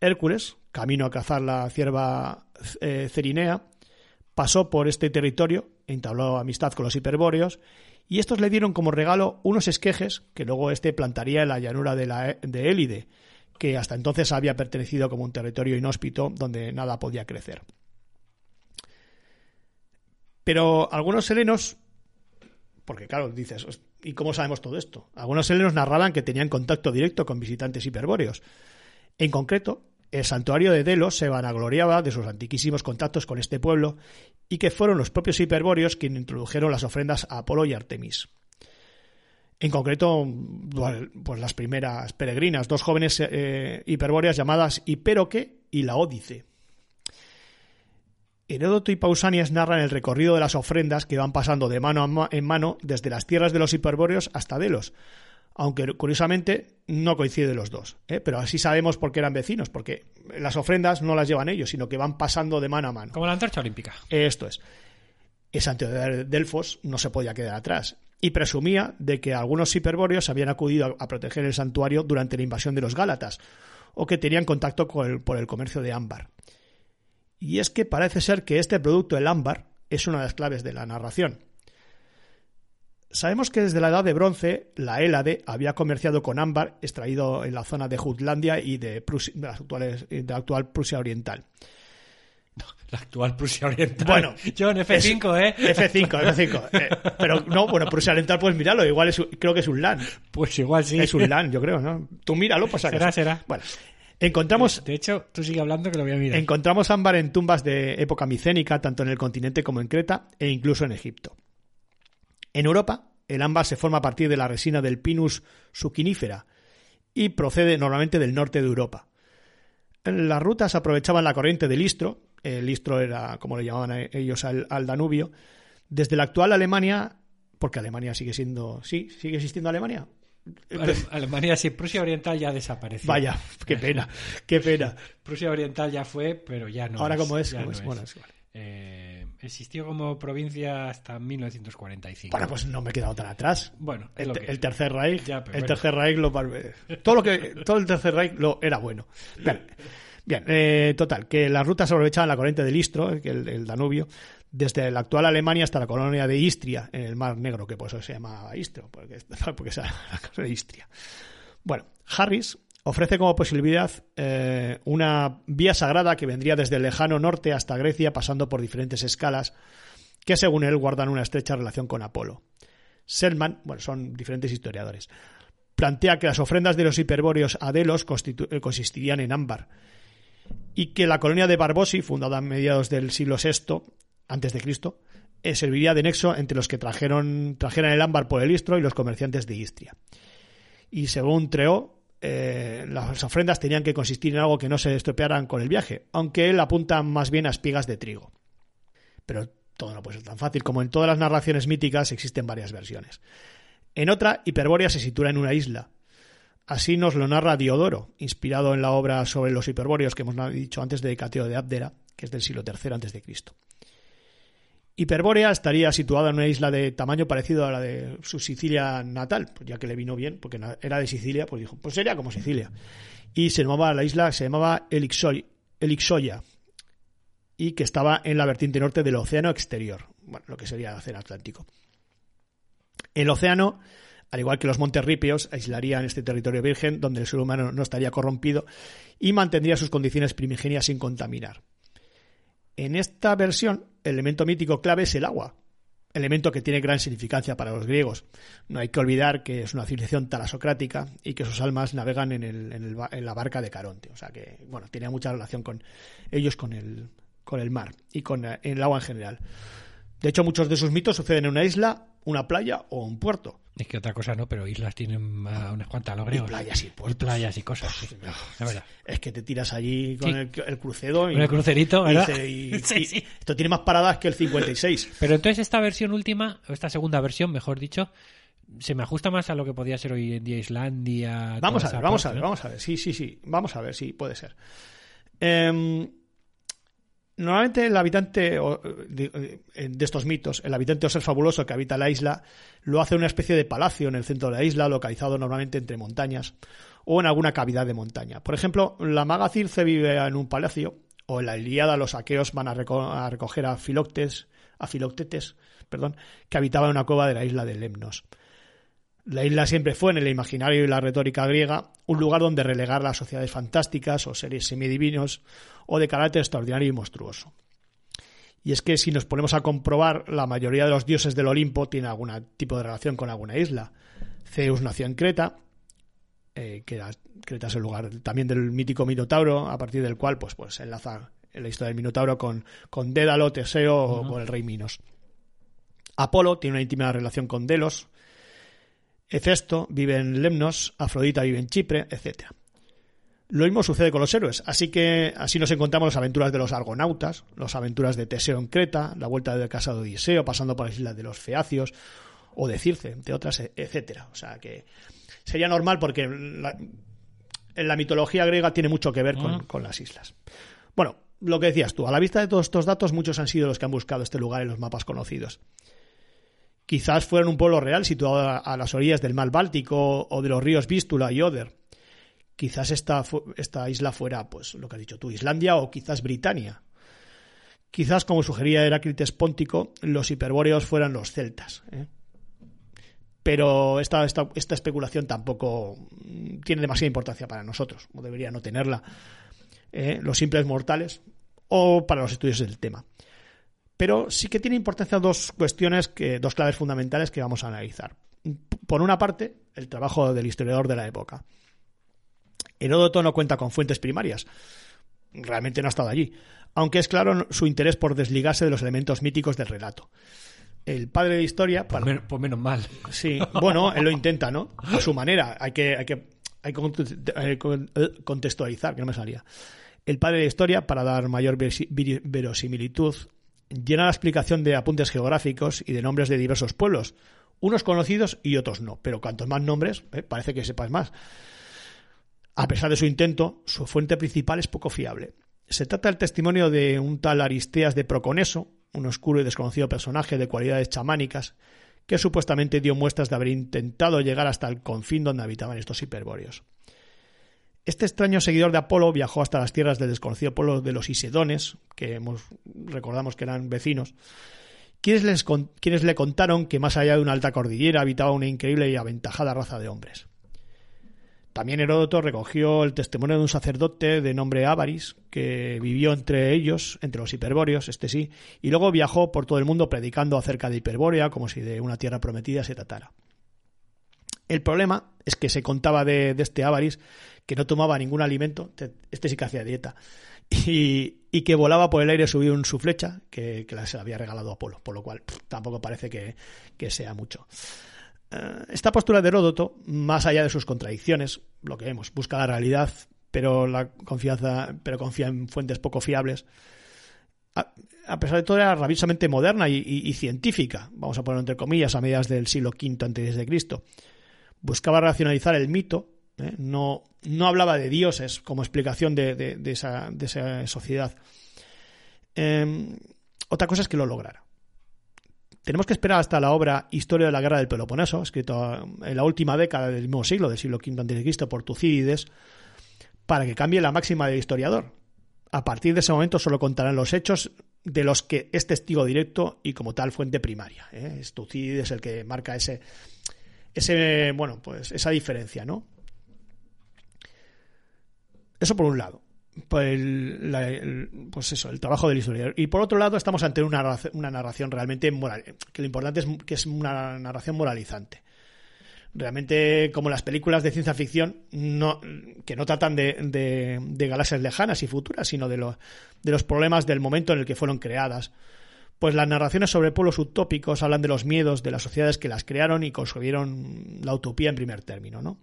Hércules, camino a cazar la cierva eh, Cerinea, pasó por este territorio, entabló amistad con los hiperbóreos, y estos le dieron como regalo unos esquejes que luego este plantaría en la llanura de, la, de Élide, que hasta entonces había pertenecido como un territorio inhóspito donde nada podía crecer. Pero algunos helenos, porque claro, dices, ¿y cómo sabemos todo esto? Algunos helenos narraban que tenían contacto directo con visitantes hiperbóreos. En concreto, el santuario de Delos se vanagloriaba de sus antiquísimos contactos con este pueblo y que fueron los propios hiperbóreos quienes introdujeron las ofrendas a Apolo y Artemis. En concreto, pues las primeras peregrinas, dos jóvenes eh, hiperbóreas llamadas Hiperoque y Laódice. Heródoto y Pausanias narran el recorrido de las ofrendas que van pasando de mano en mano desde las tierras de los hiperbóreos hasta Delos, aunque curiosamente no coinciden los dos. ¿eh? Pero así sabemos por qué eran vecinos, porque las ofrendas no las llevan ellos, sino que van pasando de mano a mano. Como la antorcha olímpica. Esto es. El santuario de Delfos no se podía quedar atrás y presumía de que algunos hiperbóreos habían acudido a proteger el santuario durante la invasión de los Gálatas o que tenían contacto con el, por el comercio de ámbar. Y es que parece ser que este producto, el ámbar, es una de las claves de la narración. Sabemos que desde la Edad de Bronce la Hélade había comerciado con ámbar extraído en la zona de Jutlandia y de, Prusia, de, las actuales, de la actual Prusia Oriental. La actual Prusia Oriental. Bueno, John, F5, ¿eh? F5, F5. Eh, pero no, bueno, Prusia Oriental, pues míralo, igual es, creo que es un LAN. Pues igual sí. Es un LAN, yo creo, ¿no? Tú míralo, pues Será, será. Bueno, encontramos. De hecho, tú sigue hablando que lo voy a mirar. Encontramos ámbar en tumbas de época micénica, tanto en el continente como en Creta e incluso en Egipto. En Europa, el ámbar se forma a partir de la resina del Pinus suquinífera y procede normalmente del norte de Europa. Las rutas aprovechaban la corriente del Istro, el Istro era como le llamaban ellos al, al, Danubio, desde la actual Alemania, porque Alemania sigue siendo, sí, sigue existiendo Alemania. Alemania sí, Prusia Oriental ya desapareció. Vaya, qué pena, qué pena. Prusia Oriental ya fue, pero ya no. Ahora es, cómo es, ya ¿Cómo no es? es. Bueno, es igual. Eh, existió como provincia hasta 1945. Bueno, pues no me he quedado tan atrás. Bueno, el, Tercer Reich, ya, el bueno. Tercer Reich lo todo lo que todo el Tercer Reich lo era bueno. Bien, bien eh, total, que las rutas aprovechaban la corriente del Istro, el, el, Danubio, desde la actual Alemania hasta la colonia de Istria, en el Mar Negro, que por eso se llama Istro, porque, porque es la cosa de Istria. Bueno, Harris ofrece como posibilidad eh, una vía sagrada que vendría desde el lejano norte hasta Grecia, pasando por diferentes escalas, que según él guardan una estrecha relación con Apolo. Selman, bueno, son diferentes historiadores, plantea que las ofrendas de los hiperbóreos a Delos consistirían en ámbar y que la colonia de Barbosi, fundada a mediados del siglo VI antes de Cristo, eh, serviría de nexo entre los que trajeron, trajeran el ámbar por el Istro y los comerciantes de Istria. Y según Treó, eh, las ofrendas tenían que consistir en algo que no se estropearan con el viaje, aunque él apunta más bien a espigas de trigo. Pero todo no puede ser tan fácil. Como en todas las narraciones míticas existen varias versiones. En otra, Hiperbórea se sitúa en una isla. Así nos lo narra Diodoro, inspirado en la obra sobre los hiperbóreos que hemos dicho antes de Cateo de Abdera, que es del siglo III Cristo. Hiperbórea estaría situada en una isla de tamaño parecido a la de su Sicilia natal, pues ya que le vino bien, porque era de Sicilia, pues dijo, pues sería como Sicilia. Y se llamaba la isla, se llamaba Elixoya, y que estaba en la vertiente norte del océano exterior, bueno, lo que sería el océano Atlántico. El océano, al igual que los montes rípeos, aislarían este territorio virgen donde el ser humano no estaría corrompido y mantendría sus condiciones primigenias sin contaminar. En esta versión, el elemento mítico clave es el agua, elemento que tiene gran significancia para los griegos. No hay que olvidar que es una civilización talasocrática y que sus almas navegan en, el- en el en la barca de Caronte. O sea que, bueno, tenía mucha relación con ellos con el, con el mar y con eh, el agua en general. De hecho, muchos de sus mitos suceden en una isla, una playa o un puerto. Es que otra cosa no, pero islas tienen ah, unas cuantas Y griegos. playas y puertos. playas y cosas. sí. La verdad. Es que te tiras allí con Sí. el, el crucero y, Con el crucerito, ¿verdad? y- Sí, esto tiene más paradas que el 56. Pero entonces esta versión última, o esta segunda versión, mejor dicho, se me ajusta más a lo que podía ser hoy en día Islandia. Vamos a ver, vamos a ver, ¿no? vamos a ver. Sí, sí, sí. Vamos a ver, sí, puede ser. Em, normalmente el habitante o, de, estos mitos, el habitante o ser fabuloso que habita la isla, lo hace en una especie de palacio en el centro de la isla, localizado normalmente entre montañas o en alguna cavidad de montaña. Por ejemplo, la maga Circe vive en un palacio, o en la Ilíada los aqueos van a, reco- a recoger a Filoctes, a Filoctetes, perdón, que habitaba en una cueva de la isla de Lemnos. La isla siempre fue, en el imaginario y la retórica griega, un lugar donde relegar las sociedades fantásticas o seres semidivinos o de carácter extraordinario y monstruoso. Y es que si nos ponemos a comprobar, la mayoría de los dioses del Olimpo tienen algún tipo de relación con alguna isla. Zeus nació en Creta, eh, que era, Creta es el lugar también del mítico Minotauro, a partir del cual pues, pues enlaza la historia del Minotauro con, con Dédalo, Teseo o con el rey Minos. Apolo tiene una íntima relación con Delos, Hefesto vive en Lemnos, Afrodita vive en Chipre, etc. Lo mismo sucede con los héroes, así que así nos encontramos las aventuras de los argonautas, las aventuras de Teseo en Creta, la vuelta de casa de Odiseo, pasando por las islas de los Feacios o de Circe, entre otras, e- etcétera. O sea que sería normal porque la, en la mitología griega tiene mucho que ver con, con las islas. Bueno, lo que decías tú, a la vista de todos estos datos, muchos han sido los que han buscado este lugar en los mapas conocidos. Quizás fueran un pueblo real situado a, las orillas del mar Báltico o de los ríos Vístula y Oder. Quizás esta, isla fuera, pues, lo que has dicho tú, Islandia o quizás Britania. Quizás, como sugería Heráclites Póntico, los hiperbóreos fueran los celtas. ¿eh? Pero esta especulación tampoco mm, tiene demasiada importancia para nosotros, o debería no tenerla, ¿eh? los simples mortales, o para los estudios del tema. Pero sí que tiene importancia dos cuestiones, que, dos claves fundamentales que vamos a analizar. Por una parte, el trabajo del historiador de la época. Heródoto no cuenta con fuentes primarias. Realmente no ha estado allí. Aunque es claro su interés por desligarse de los elementos míticos del relato. El padre de historia. Pues, para- men- pues menos mal. Sí, bueno, él lo intenta, ¿no? A su manera. Hay que, hay que, hay que que contextualizar, que no me salía. El padre de historia, para dar mayor verosimilitud, llena la explicación de apuntes geográficos y de nombres de diversos pueblos, unos conocidos y otros no. Pero cuantos más nombres, eh, parece que sepas más. A pesar de su intento, su fuente principal es poco fiable. Se trata del testimonio de un tal Aristeas de Proconeso, un oscuro y desconocido personaje de cualidades chamánicas, que supuestamente dio muestras de haber intentado llegar hasta el confín donde habitaban estos hiperbóreos. Este extraño seguidor de Apolo viajó hasta las tierras del desconocido pueblo de los Isedones, que hemos, recordamos que eran vecinos, quienes, les quienes le contaron que más allá de una alta cordillera habitaba una increíble y aventajada raza de hombres. También Heródoto recogió el testimonio de un sacerdote de nombre Ávaris, que vivió entre ellos, entre los hiperbóreos, este sí, y luego viajó por todo el mundo predicando acerca de Hiperbórea, como si de una tierra prometida se tratara. El problema es que se contaba de, de este Ávaris que no tomaba ningún alimento, te- este sí que hacía dieta, y, y que volaba por el aire subido en su flecha, que, que se la había regalado Apolo, por lo cual tampoco parece que, que sea mucho. Eh, esta postura de Heródoto, más allá de sus contradicciones, lo que vemos, busca la realidad, pero la confianza, pero confía en fuentes poco fiables. A, a pesar de todo, era rabiosamente moderna y, científica, vamos a ponerlo entre comillas, a mediados del siglo V Cristo. Buscaba racionalizar el mito ¿eh? No, no hablaba de dioses como explicación de, esa, de esa sociedad. Eh, otra cosa es que lo lograra. Tenemos que esperar hasta la obra Historia de la Guerra del Peloponeso, escrito en la última década del mismo siglo, del siglo V a.C., por Tucídides, para que cambie la máxima del historiador. A partir de ese momento solo contarán los hechos de los que es testigo directo y como tal fuente primaria. ¿eh? Es Tucídides el que marca ese, ese, bueno, pues esa diferencia, ¿no? Eso por un lado. Pues, el, la- pues eso, el trabajo del historiador. Y por otro lado, estamos ante una, una narración realmente moral. Que lo importante es que es una narración moralizante. Realmente, como las películas de ciencia ficción, no, que no tratan de, de- galaxias lejanas y futuras, sino de, de los problemas del momento en el que fueron creadas. Pues las narraciones sobre pueblos utópicos hablan de los miedos de las sociedades que las crearon y concebieron la utopía en primer término, ¿no?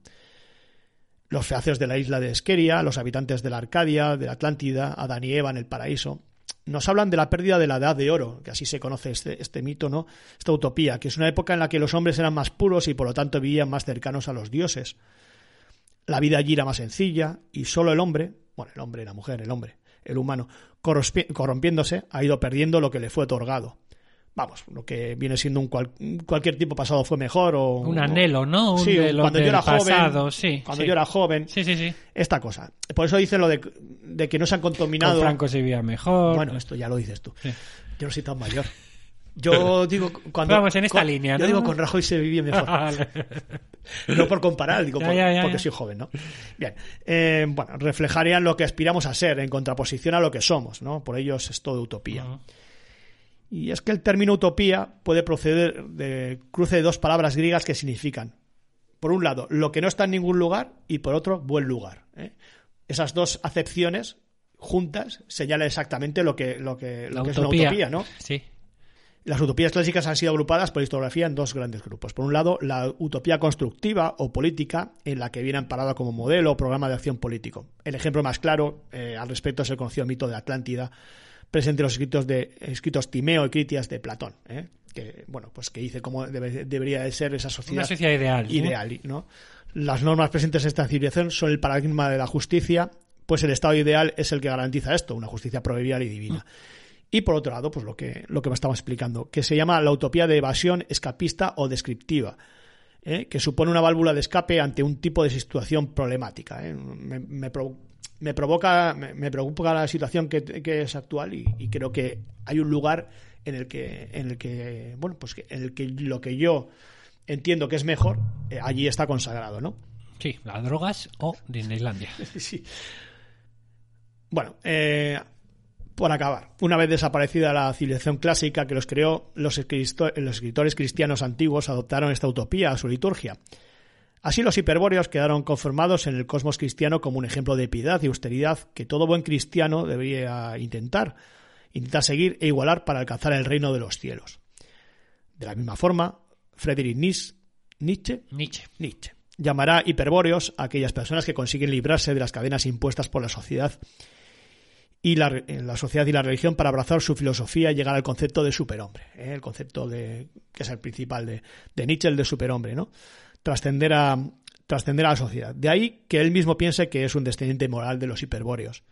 Los feacios de la isla de Esqueria, los habitantes de la Arcadia, de la Atlántida, Adán y Eva en el paraíso. Nos hablan de la pérdida de la edad de oro, que así se conoce este, este mito, ¿no? Esta utopía, que es una época en la que los hombres eran más puros y por lo tanto vivían más cercanos a los dioses. La vida allí era más sencilla y solo el hombre, bueno, el hombre, la mujer, el hombre, el humano, corrompiéndose, ha ido perdiendo lo que le fue otorgado. Vamos, lo que viene siendo un cual- cualquier tipo pasado fue mejor o Un anhelo, ¿no? Un Sí, de cuando yo era pasado, joven, sí. cuando sí. yo era joven, Sí, sí, sí. esta cosa. Por eso dicen lo de, de que no se han Con contaminado. Franco se vivía mejor. Bueno, esto ya lo dices tú. Sí. Yo no soy tan mayor. Yo digo cuando Vamos, en esta con- línea, Yo ¿no? digo con Rajoy se vivía mejor. No por comparar, digo Ya, por- ya, ya, porque soy joven, ¿no? Bien, eh, bueno, reflejarían lo que aspiramos a ser en contraposición a lo que somos, ¿no? Por ellos es todo utopía. Y es que el término utopía puede proceder de cruce de dos palabras griegas que significan, por un lado, lo que no está en ningún lugar y por otro, buen lugar. ¿eh? Esas dos acepciones juntas señalan exactamente lo que, lo que, lo La que es una utopía. utopía, ¿no? Sí. Las utopías clásicas han sido agrupadas por historiografía en dos grandes grupos. Por un lado, la utopía constructiva o política, en la que viene amparada como modelo o programa de acción político. El ejemplo más claro eh, al respecto es el conocido mito de Atlántida, presente en los escritos de escritos Timeo y Critias de Platón, ¿eh? que bueno, pues que dice cómo debe- debería de ser esa sociedad Una sociedad ideal. ideal, ¿no? Las normas presentes en esta civilización son el paradigma de la justicia, pues el estado ideal es el que garantiza esto, una justicia proverbial y divina. Y por otro lado, pues lo que, lo que me estaba explicando, que se llama la utopía de evasión escapista o descriptiva, ¿eh? que supone una válvula de escape ante un tipo de situación problemática. ¿eh? Me, me provoca, me, me preocupa la situación que, que es actual y, y creo que hay un lugar en el que, en el que, bueno, pues que- en el que lo que yo entiendo que es mejor, eh, allí está consagrado, ¿no? Sí, las drogas o Disneylandia. Sí. Bueno, eh, por acabar, una vez desaparecida la civilización clásica que los creó, los escritores cristianos antiguos adoptaron esta utopía a su liturgia. Así los hiperbóreos quedaron conformados en el cosmos cristiano como un ejemplo de piedad y austeridad que todo buen cristiano debería intentar, intentar seguir e igualar para alcanzar el reino de los cielos. De la misma forma, Friedrich Nietzsche Nietzsche. Nietzsche. Llamará hiperbóreos a aquellas personas que consiguen librarse de las cadenas impuestas por la sociedad y la sociedad y la religión para abrazar su filosofía y llegar al concepto de superhombre, ¿eh? el concepto de, que es el principal de, de Nietzsche, el de superhombre, ¿no? Trascender a, trascender a la sociedad. De ahí que él mismo piense que es un descendiente moral de los hiperbóreos.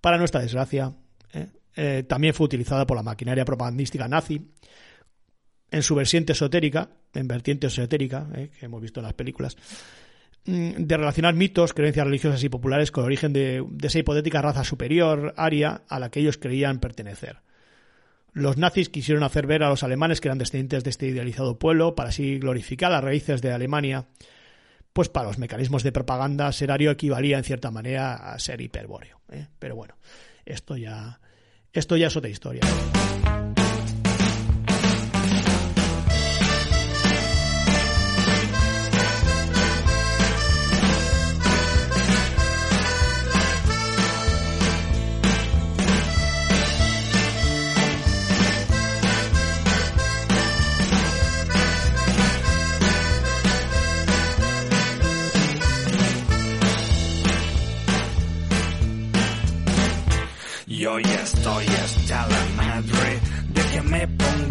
Para nuestra desgracia, ¿eh? Eh, también fue utilizada por la maquinaria propagandística nazi en su vertiente esotérica, en vertiente esotérica, eh, que hemos visto en las películas, mm, de relacionar mitos, creencias religiosas y populares con el origen de, de esa hipotética raza superior, aria, a la que ellos creían pertenecer. Los nazis quisieron hacer ver a los alemanes que eran descendientes de este idealizado pueblo para así glorificar las raíces de Alemania, pues para los mecanismos de propaganda ser ario equivalía en cierta manera a ser hiperbóreo. ¿eh? Pero bueno, esto ya, esto ya es otra historia.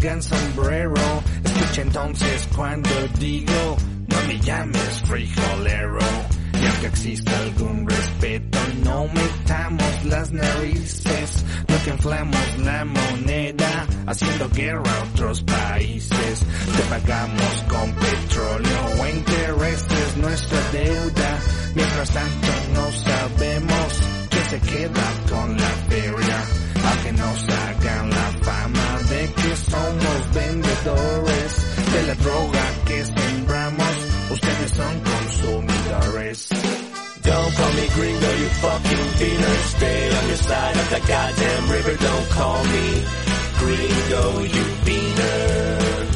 Pongan sombrero. Escucha entonces cuando digo, no me llames frijolero. Y aunque exista algún respeto, no metamos las narices. No que inflamos la moneda, haciendo guerra a otros países. Te pagamos con petróleo o intereses nuestra deuda. Mientras tanto no sabemos que se queda con la feria. Aunque nos hagan la fama de que somos vendedores de la droga que sembramos, ustedes son consumidores. Don't call me gringo, you fucking beaner. Stay on your side of the goddamn river. Don't call me gringo, you beaner.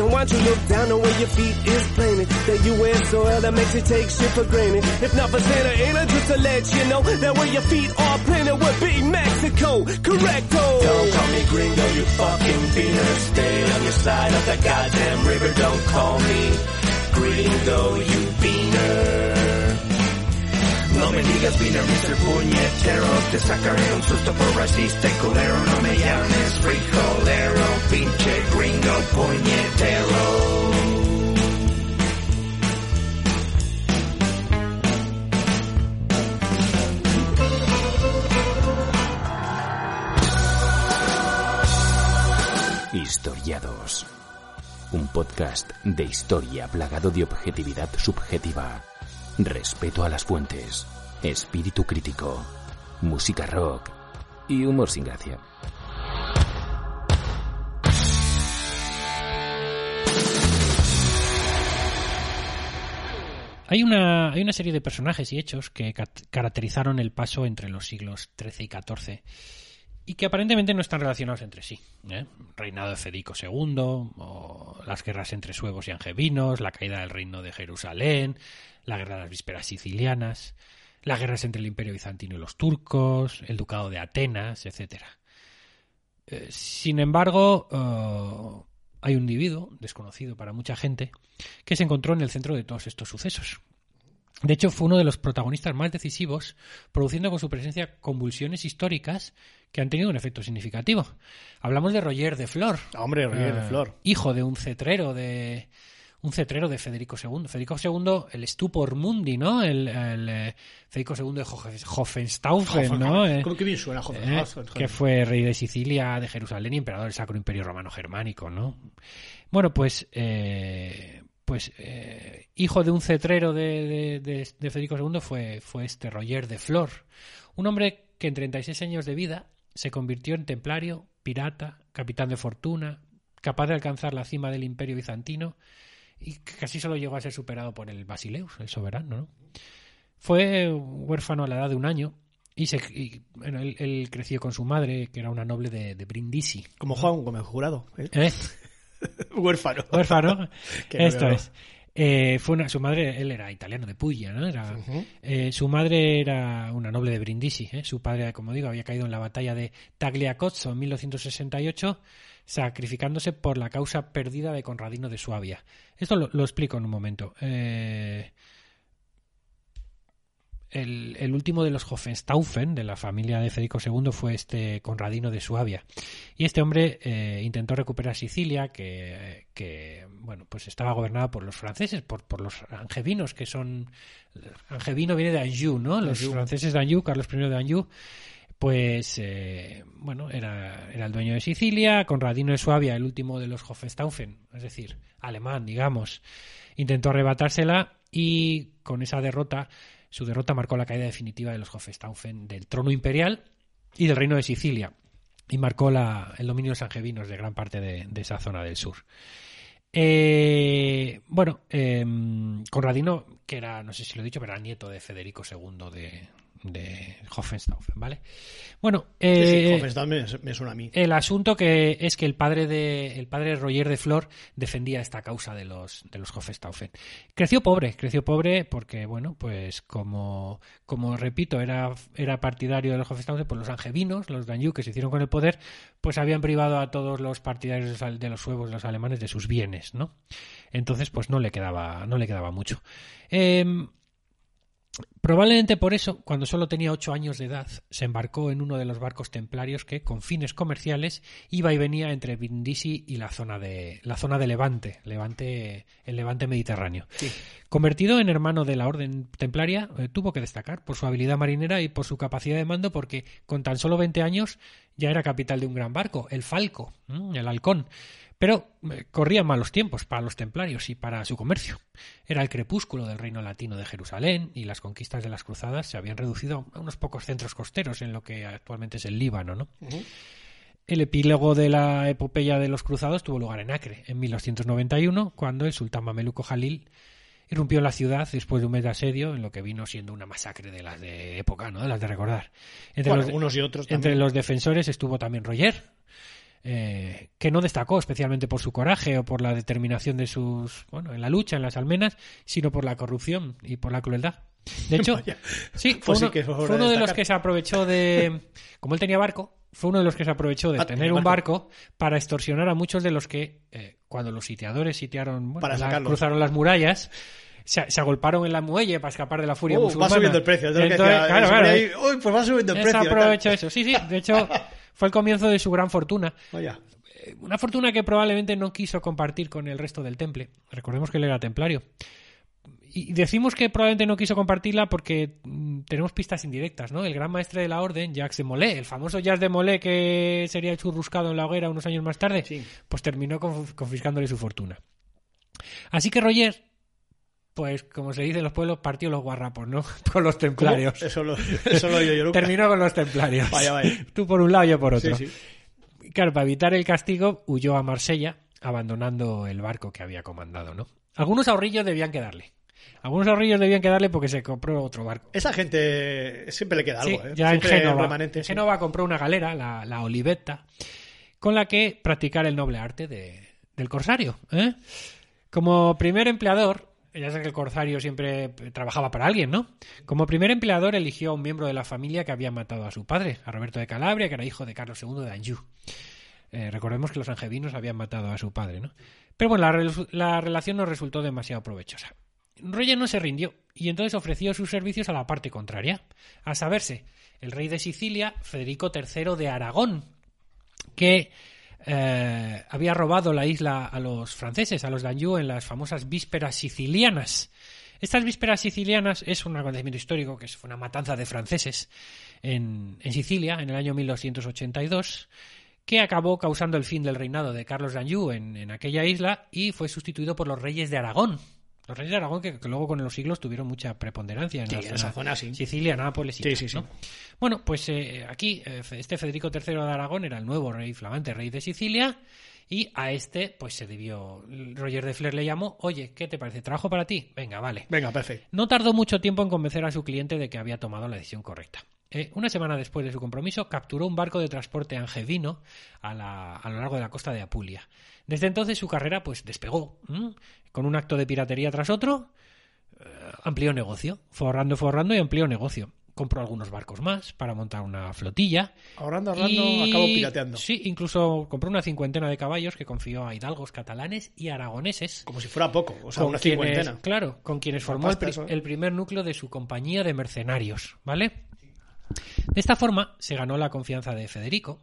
Don't you look down the way your feet is planted That U.S. soil that makes you take shit for granted If not for Santa Ana, just to let you know That where your feet are planted would be Mexico Correcto Don't call me gringo, you fucking beaner. Stay on your side of the goddamn river. Don't call me gringo, you beaner. No me digas beaner, Mr. Puñetero. Te sacaré un susto por racista culero. No me llames frijolero, pinche gringo puñetero. Historiados. Un podcast de historia plagado de objetividad subjetiva, respeto a las fuentes, espíritu crítico, música rock y humor sin gracia. Hay una, hay una serie de personajes y hechos que ca- caracterizaron el paso entre los siglos XIII y XIV y que aparentemente no están relacionados entre sí. ¿eh? Reinado de Federico II, las guerras entre suevos y angevinos, la caída del reino de Jerusalén, la guerra de las vísperas sicilianas, las guerras entre el imperio bizantino y los turcos, el ducado de Atenas, etcétera. Eh, sin embargo, eh, hay un individuo, desconocido para mucha gente, que se encontró en el centro de todos estos sucesos. De hecho, fue uno de los protagonistas más decisivos, produciendo con su presencia convulsiones históricas que han tenido un efecto significativo. Hablamos de Roger de Flor. Hombre, Roger de eh, Flor. Hijo de un cetrero de un cetrero de Federico II. Federico II, el Stupor Mundi, ¿no? El, el, eh, Federico II de Hohenstaufen, ¿no? Eh, Como que bien suena, joder. eh, que fue rey de Sicilia, de Jerusalén y emperador del Sacro Imperio Romano Germánico, ¿no? Bueno, pues, eh, pues eh, hijo de un cetrero de, de- de- de Federico II fue, fue este Roger de Flor, un hombre que en 36 años de vida se convirtió en templario, pirata, capitán de fortuna, capaz de alcanzar la cima del Imperio bizantino y casi solo llegó a ser superado por el Basileus, el soberano, ¿no? Fue huérfano a la edad de un año y, se, y, bueno, él, él creció con su madre, que era una noble de, de Brindisi. Como Juan Gómez Jurado. ¿eh? ¿Eh? Huérfano. Huérfano. Esto es. Eh, fue una, su madre, él era italiano de Puglia, ¿no? Era, eh, su madre era una noble de Brindisi. ¿eh? Su padre, como digo, había caído en la batalla de Tagliacozzo en 1968, sacrificándose por la causa perdida de Conradino de Suabia. Esto lo, lo explico en un momento. Eh, el, el último de los Hohenstaufen, de la familia de Federico II, fue este Conradino de Suabia. Y este hombre eh, intentó recuperar Sicilia, que, que, bueno, pues estaba gobernada por los franceses, por, por los angevinos, que son... Angevino viene de Anjou, ¿no? Los Anjou. franceses de Anjou, Carlos I de Anjou, pues, eh, bueno, era, era el dueño de Sicilia, Conradino de Suabia, el último de los Hohenstaufen, es decir, alemán, digamos, intentó arrebatársela y con esa derrota, su derrota marcó la caída definitiva de los Hohenstaufen del trono imperial y del reino de Sicilia y marcó la- el dominio de los angevinos de gran parte de, esa zona del sur. Eh, bueno, eh, Conradino, que era, no sé si lo he dicho, pero era nieto de Federico II de, de Hohenstaufen, ¿vale? Bueno, Sí, sí, eh, me, me suena a mí. el asunto que es que el padre de el padre Roger de Flor defendía esta causa de los de los Hohenstaufen. Creció pobre, creció pobre porque bueno, pues como como repito, era era partidario de los Hohenstaufen, pues los angevinos, los Danjou que se hicieron con el poder, pues habían privado a todos los partidarios de los al- de los suevos, los alemanes de sus bienes, ¿no? Entonces, pues no le quedaba no le quedaba mucho. Em, Probablemente por eso, cuando solo tenía ocho años de edad, se embarcó en uno de los barcos templarios que, con fines comerciales, iba y venía entre Brindisi y la zona de la zona de Levante, Levante, el Levante mediterráneo. Convertido en hermano de la orden templaria, eh, tuvo que destacar por su habilidad marinera y por su capacidad de mando, porque con tan solo 20 años ya era capital de un gran barco, el Falco, ¿m? el Halcón. Pero eh, corrían malos tiempos para los templarios y para su comercio. Era el crepúsculo del reino latino de Jerusalén y las conquistas de las cruzadas se habían reducido a unos pocos centros costeros en lo que actualmente es el Líbano, ¿no? El epílogo de la epopeya de los cruzados tuvo lugar en Acre, en 1291, cuando el sultán mameluco Jalil irrumpió en la ciudad después de un mes de asedio, en lo que vino siendo una masacre de las de época, ¿no? De las de recordar. Entre, Bueno, los, unos y otros entre los defensores estuvo también Roger, eh, que no destacó especialmente por su coraje o por la determinación de sus, bueno, en la lucha, en las almenas, sino por la corrupción y por la crueldad. De hecho, Vaya. sí, fue Pues sí uno, fue fue uno de de los que se aprovechó de, como él tenía barco, fue uno de los que se aprovechó de Ah, tener un barco. para extorsionar a muchos de los que, eh, cuando los sitiadores sitiaron, bueno, Para la- sacarlos. cruzaron las murallas, se, se agolparon en la muelle para escapar de la furia va musulmana. subiendo el precio. que Entonces, claro, se claro, eh, ahí, Uy, pues va subiendo el se precio. tal. aprovechó eso. Sí, sí, de hecho, fue el comienzo de su gran fortuna. Vaya. Eh, Una fortuna que probablemente no quiso compartir con el resto del temple. Recordemos que él era templario. Y decimos que probablemente no quiso compartirla porque mm, tenemos pistas indirectas, ¿no? El gran maestre de la orden, Jacques de Molay, el famoso Jacques de Molay que sería churruscado en la hoguera unos años más tarde, Sí. pues terminó conf- confiscándole su fortuna. Así que Roger, pues como se dice en los pueblos, partió los guarrapos, ¿no? Con los ¿Cómo? templarios. Eso lo, eso lo yo nunca. Terminó con los templarios. Vaya, vaya. Tú por un lado, yo por otro. Sí, sí. Claro, para evitar el castigo, huyó a Marsella, abandonando el barco que había comandado, ¿no? Algunos ahorrillos debían quedarle. Algunos ahorrillos debían quedarle porque se compró otro barco. Esa gente siempre le queda Sí, algo, ¿eh? ya en Siempre. Génova compró una galera, la, la Olivetta, con la que practicar el noble arte de- del corsario. ¿eh? Como primer empleador, ya sé que el corsario siempre trabajaba para alguien, ¿no? Como primer empleador eligió a un miembro de la familia que había matado a su padre, a Roberto de Calabria, que era hijo de Carlos II de Anjou. Eh, recordemos que los angevinos habían matado a su padre, ¿no? Pero bueno, la relación no resultó demasiado provechosa. Roger no se rindió y entonces ofreció sus servicios a la parte contraria, a saberse, el rey de Sicilia, Federico III de Aragón, que eh, había robado la isla a los franceses, a los Danjou, en las famosas vísperas sicilianas. Estas vísperas sicilianas es un acontecimiento histórico que fue una matanza de franceses en, Sicilia en el año 1282 que acabó causando el fin del reinado de Carlos d'Anjou en aquella isla y fue sustituido por los reyes de Aragón. Los reyes de Aragón que, que luego con los siglos tuvieron mucha preponderancia en, Sí, la zona- esa zona, sí. Sicilia, Nápoles y Sí, tal, sí, sí. ¿no? Bueno, pues eh, aquí eh, este Federico III de Aragón era el nuevo rey flamante, rey de Sicilia, y a este pues se debió, Roger de Flair le llamó, oye, ¿qué te parece? ¿Trabajo para ti? Venga, vale. Venga, perfecto. No tardó mucho tiempo en convencer a su cliente de que había tomado la decisión correcta. Eh, una semana después de su compromiso, capturó un barco de transporte angevino a, la- a lo largo de la costa de Apulia. Desde entonces su carrera pues despegó, ¿m? con un acto de piratería tras otro, eh, amplió negocio, forrando, forrando y amplió negocio. Compró algunos barcos más para montar una flotilla. Ahorrando, ahorrando, y- acabo pirateando. Sí, incluso compró una cincuentena de caballos que confió a hidalgos catalanes y aragoneses Como si fuera poco. O sea, una quienes, cincuentena. claro, con quienes formó el, pasta pri- eso, ¿eh? el primer núcleo de su compañía de mercenarios, ¿vale? De esta forma se ganó la confianza de Federico,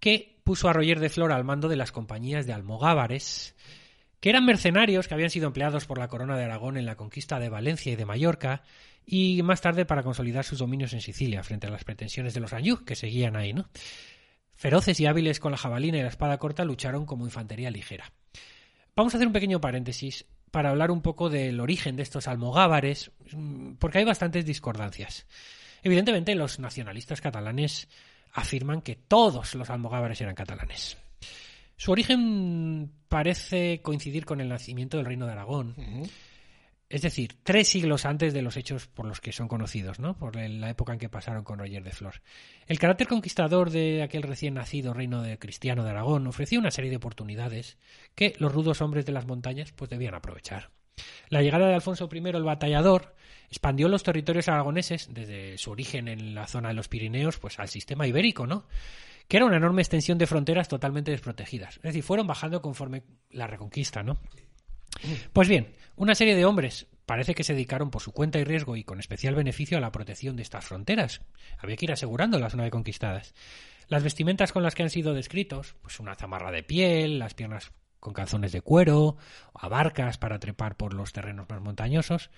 que puso a Roger de Flor al mando de las compañías de almogávares, que eran mercenarios que habían sido empleados por la corona de Aragón en la conquista de Valencia y de Mallorca, y más tarde para consolidar sus dominios en Sicilia frente a las pretensiones de los Anjou, que seguían ahí, ¿no? Feroces y hábiles con la jabalina y la espada corta lucharon como infantería ligera. Vamos a hacer un pequeño paréntesis para hablar un poco del origen de estos almogávares, mm, porque hay bastantes discordancias. Evidentemente, los nacionalistas catalanes afirman que todos los almogávares eran catalanes. Su origen parece coincidir con el nacimiento del reino de Aragón. Es decir, tres siglos antes de los hechos por los que son conocidos, ¿no? Por la época en que pasaron con Roger de Flor. El carácter conquistador de aquel recién nacido reino de cristiano de Aragón ofrecía una serie de oportunidades que los rudos hombres de las montañas pues debían aprovechar. La llegada de Alfonso I el Batallador expandió los territorios aragoneses desde su origen en la zona de los Pirineos pues al sistema ibérico, ¿no? Que era una enorme extensión de fronteras totalmente desprotegidas. Es decir, fueron bajando conforme la reconquista, ¿no? Pues bien, una serie de hombres parece que se dedicaron por su cuenta y riesgo y con especial beneficio a la protección de estas fronteras. Había que ir asegurándolas una vez conquistadas. Las vestimentas con las que han sido descritos, pues una zamarra de piel, las piernas con calzones de cuero, abarcas para trepar por los terrenos más montañosos,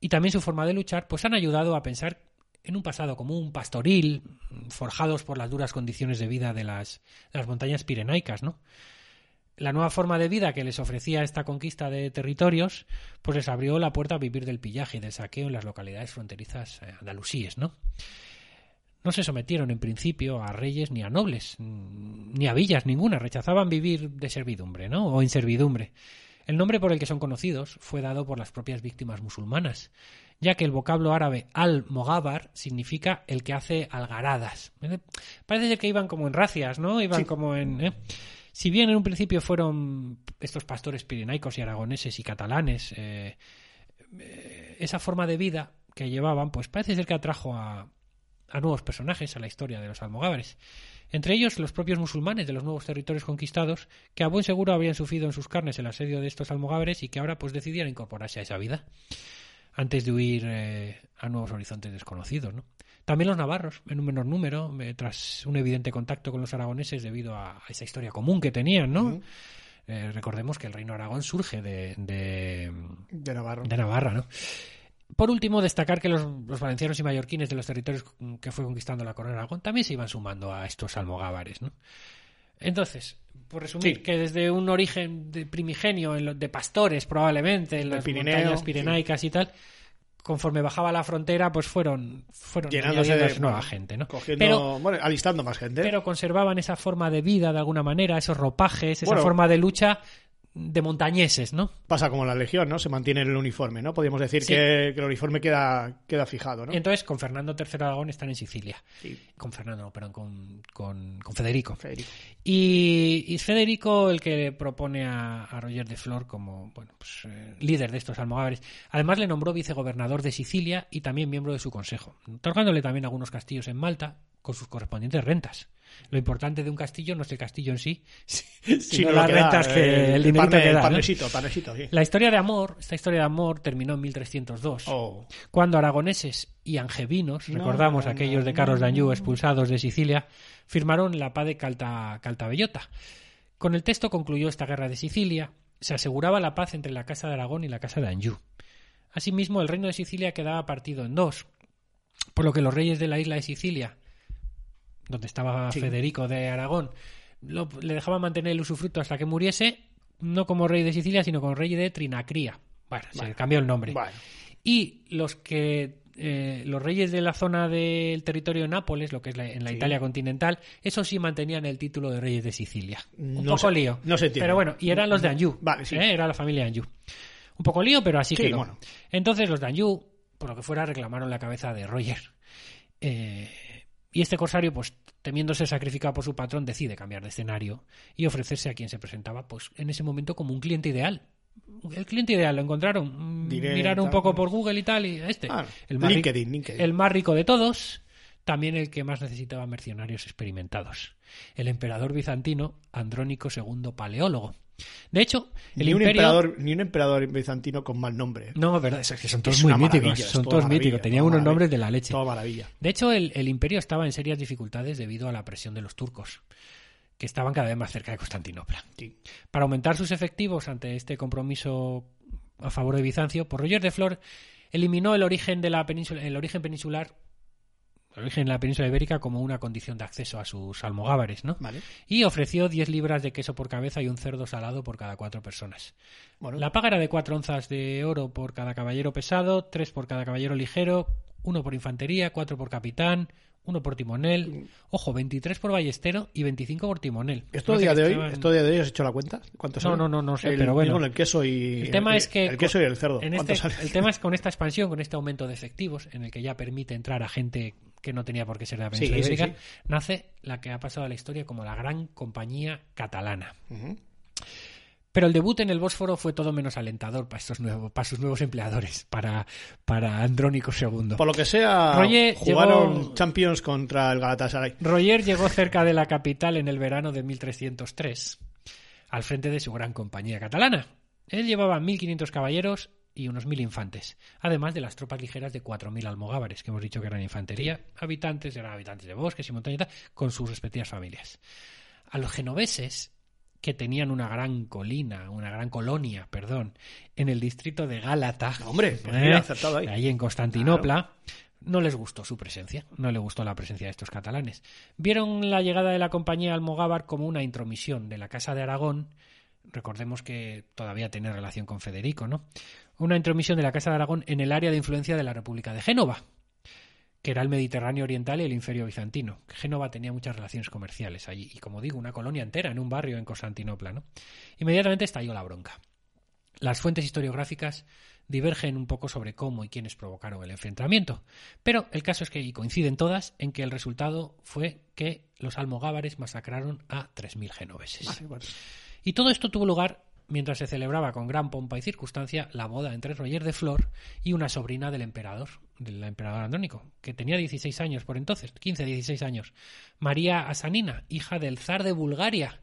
y también su forma de luchar, pues han ayudado a pensar en un pasado común, pastoril, forjados por las duras condiciones de vida de las, de las montañas pirenaicas, ¿no? la nueva forma de vida que les ofrecía esta conquista de territorios, pues les abrió la puerta a vivir del pillaje y del saqueo en las localidades fronterizas eh, andalusíes, ¿no? No se sometieron en principio a reyes ni a nobles, mm, ni a villas ninguna, rechazaban vivir de servidumbre, ¿no? O en servidumbre. El nombre por el que son conocidos fue dado por las propias víctimas musulmanas, ya que el vocablo árabe al-mogábar significa el que hace algaradas. ¿eh? Parece ser que iban como en racias, ¿no? Iban como en... ¿eh? Si bien en un principio fueron estos pastores pirenaicos y aragoneses y catalanes, eh, esa forma de vida que llevaban, pues parece ser que atrajo a, a nuevos personajes a la historia de los almogávares. Entre ellos los propios musulmanes de los nuevos territorios conquistados, que a buen seguro habían sufrido en sus carnes el asedio de estos almogávares y que ahora pues decidieron incorporarse a esa vida antes de huir eh, a nuevos horizontes desconocidos. ¿no? También los navarros, en un menor número, eh, tras un evidente contacto con los aragoneses debido a, a esa historia común que tenían, ¿no? Eh, recordemos que el reino Aragón surge de, de, De Navarro. de Navarra, ¿no? Por último, destacar que los, los valencianos y mallorquines de los territorios que fue conquistando la corona de Aragón también se iban sumando a estos almogávares, ¿no? Entonces, por resumir, Sí. que desde un origen de primigenio, en lo- de pastores probablemente, en las Pirineo, montañas sí. pirenaicas y tal, conforme bajaba la frontera, pues fueron, fueron Llenándose de nueva gente, ¿no? Cogiendo, Pero bueno, alistando más gente. pero conservaban esa forma de vida de alguna manera, esos ropajes, esa Bueno. forma de lucha de montañeses, ¿no? Pasa como en la Legión, ¿no? Se mantiene el uniforme, ¿no? Podríamos decir Sí. que, que el uniforme queda, queda fijado, ¿no? Entonces, con Fernando III de Aragón están en Sicilia. Sí. Con Fernando, no, perdón, con, con, con Federico. Federico. Y, y Federico el que propone a, a Roger de Flor como bueno, pues, eh, líder de estos almogávares. Además, le nombró vicegobernador de Sicilia y también miembro de su consejo, otorgándole también algunos castillos en Malta con sus correspondientes rentas. Lo importante de un castillo no es el castillo en sí, sino las lo que da, rentas que eh, el dinerito parne- que da. La historia de amor, esta historia de amor terminó en 1302 Oh. cuando aragoneses y angevinos, No, recordamos no, aquellos de Carlos no. expulsados de Sicilia, firmaron la paz de Calta, Caltabellota. Con el texto concluyó esta guerra de Sicilia, se aseguraba la paz entre la Casa de Aragón y la Casa de Anjou. Asimismo, el reino de Sicilia quedaba partido en dos, por lo que los reyes de la isla de Sicilia, donde estaba Sí. Federico de Aragón, lo- le dejaban mantener el usufructo hasta que muriese, no como rey de Sicilia, sino como rey de Trinacría. Bueno, se cambió el nombre. Bueno, Y los que eh, los reyes de la zona del territorio de Nápoles, lo que es la- en la Sí. Italia continental, esos sí mantenían el título de reyes de Sicilia. Un No poco se- lío. no se entiende. Pero bueno, y eran los de Anjou. Vale, sí. ¿eh? Era la familia Anjou. Un poco lío, pero así Sí, quedó. bueno. Entonces los de Anjou, por lo que fuera, reclamaron la cabeza de Roger. Eh, y este corsario, pues temiéndose sacrificado por su patrón, decide cambiar de escenario y ofrecerse a quien se presentaba, pues en ese momento como un cliente ideal. El cliente ideal lo encontraron, mm, Diré, miraron un poco por Google y tal, y este, Ah, el, más rico, LinkedIn, LinkedIn. el más rico de todos, también el que más necesitaba mercenarios experimentados. El emperador bizantino Andrónico II Paleólogo. De hecho, el ni, un imperio... emperador, ni un emperador bizantino con mal nombre. No, verdad, es que son todos Es muy míticos. es Son todos míticos. Tenían toda unos nombres de la leche. Toda maravilla. De hecho, el, el imperio estaba en serias dificultades debido a la presión de los turcos, que estaban cada vez más cerca de Constantinopla. Sí. Para aumentar sus efectivos ante este compromiso a favor de Bizancio, por Roger de Flor eliminó el origen de la península, el origen peninsular, origen de la península ibérica como una condición de acceso a sus almogávares, ¿no? Vale. Y ofreció 10 libras de queso por cabeza y un cerdo salado por cada cuatro personas. Bueno, La paga era de 4 onzas de oro por cada caballero pesado, 3 por cada caballero ligero, uno por infantería, cuatro por capitán, uno por timonel, ojo, 23 por ballestero y 25 por timonel. ¿Esto día de hoy, estaban- esto día de hoy has hecho la cuenta? ¿Cuántos No, no, no, no sé, El- pero bueno. el queso y El tema es que el queso y el cerdo. en ¿Cuántos este- el tema es con esta expansión, con este aumento de efectivos, en el que ya permite entrar a gente que no tenía por qué ser de la península Sí, sí, ibérica, sí. nace la que ha pasado a la historia como la gran compañía catalana. Pero el debut en el Bósforo fue todo menos alentador para estos nuevos, para sus nuevos empleadores, para, para Andrónico II. Por lo que sea, Roger jugaron llegó- Champions contra el Galatasaray. Roger llegó cerca de la capital en el verano de 1303, al frente de su gran compañía catalana. Él llevaba 1.500 caballeros y unos 1.000 infantes, además de las tropas ligeras de 4.000 almogávares, que hemos dicho que eran infantería, habitantes, eran habitantes de bosques y montañas, con sus respectivas familias. A los genoveses, que tenían una gran colina, una gran colonia, perdón, en el distrito de Gálata, Hombre, pues ¿eh? acertado ahí. ahí en Constantinopla, no les gustó su presencia, no le gustó la presencia de estos catalanes. Vieron la llegada de la compañía almogávar como una intromisión de la Casa de Aragón, recordemos que todavía tiene relación con Federico, ¿no? Una intromisión de la Casa de Aragón en el área de influencia de la República de Génova, que era el Mediterráneo Oriental y el Imperio Bizantino. Génova tenía muchas relaciones comerciales allí, y como digo, una colonia entera en un barrio en Constantinopla, ¿no? Inmediatamente estalló la bronca. Las fuentes historiográficas divergen un poco sobre cómo y quiénes provocaron el enfrentamiento, pero el caso es que, y coinciden todas, en que el resultado fue que los almogávares masacraron a 3.000 genoveses. Vale. Y todo esto tuvo lugar mientras se celebraba con gran pompa y circunstancia la boda entre Roger de Flor y una sobrina del emperador, del emperador Andrónico, que tenía 16 años por entonces, 15, 16 años, María Asanina, hija del zar de Bulgaria.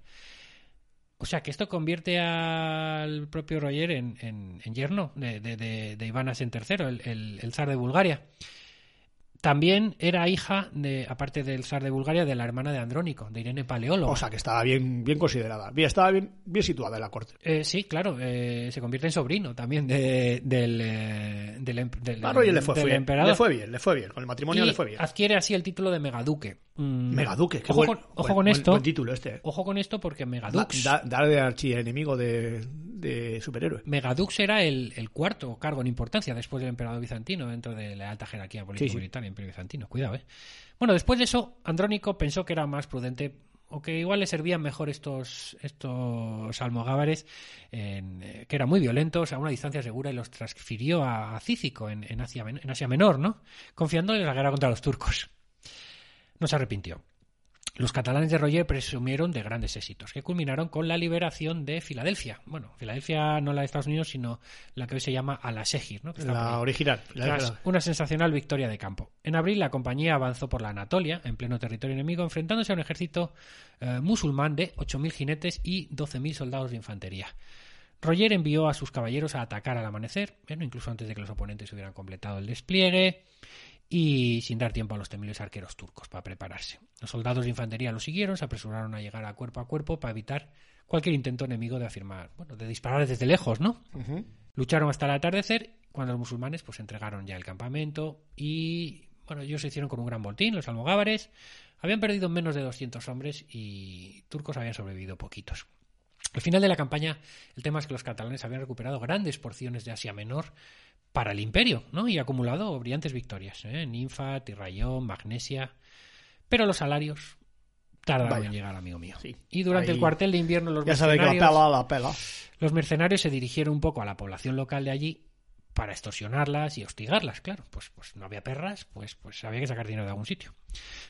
O sea, que esto convierte al propio Roger en, en- en yerno de, de, de, de Iván III, el, el- el zar de Bulgaria. También era hija, de, aparte del zar de Bulgaria, de la hermana de Andrónico, de Irene Paleóloga. O sea, que estaba bien, bien considerada. Bien, estaba bien, bien situada en la corte. Eh, sí, claro, eh, se convierte en sobrino también de- del, eh, del, em- del- A Roger le fue, del fue- emperador. le fue bien, le fue bien. Con el matrimonio Y le fue bien. adquiere así el título de megaduque. Mm, Megaduque, qué ojo, buen, con, ojo buen- con buen- esto. buen título este. Ojo con esto porque Da, Megadux, da- dar de archienemigo de, de superhéroe. Megadux era el, el cuarto cargo en importancia después del emperador bizantino dentro de la alta jerarquía político-militar del imperio bizantino. Cuidado, ¿eh? Bueno, después de eso, Andrónico pensó que era más prudente o que igual le servían mejor estos, estos almogávares, en, eh, que eran muy violentos, a una distancia segura, y los transfirió a, a Cícico, en, en Asia, en Asia Menor, ¿no? Confiando en la guerra contra los turcos. No se arrepintió. Los catalanes de Roger presumieron de grandes éxitos, que culminaron con la liberación de Filadelfia. Bueno, Filadelfia no la de Estados Unidos, sino la que hoy se llama Alasegir, ¿no? Que está por La original. la- Tras la- una sensacional victoria de campo. En abril, la compañía avanzó por la Anatolia, en pleno territorio enemigo, enfrentándose a un ejército eh, musulmán de 8.000 jinetes y 12.000 soldados de infantería. Roger envió a sus caballeros a atacar al amanecer, bueno, incluso antes de que los oponentes hubieran completado el despliegue, y sin dar tiempo a los temibles arqueros turcos para prepararse. Los soldados de infantería lo siguieron, se apresuraron a llegar a cuerpo a cuerpo para evitar cualquier intento enemigo de afirmar, bueno, de disparar desde lejos, ¿no? Lucharon hasta el atardecer, cuando los musulmanes pues entregaron ya el campamento y bueno, ellos se hicieron con un gran botín, los almogávares habían perdido menos de 200 hombres y turcos habían sobrevivido poquitos. Al final de la campaña, el tema es que los catalanes habían recuperado grandes porciones de Asia Menor para el imperio, ¿no? Y acumulado brillantes victorias, ¿eh? Ninfa, Tirrayón, Magnesia. Pero los salarios tardaron Vaya. en llegar, amigo mío. Sí. Y durante Ahí- el cuartel de invierno los Ya sabe que la mercenarios- pela, la pela. los mercenarios se dirigieron un poco a la población local de allí para extorsionarlas y hostigarlas, claro. Pues, pues no había perras, pues, pues había que sacar dinero de algún sitio.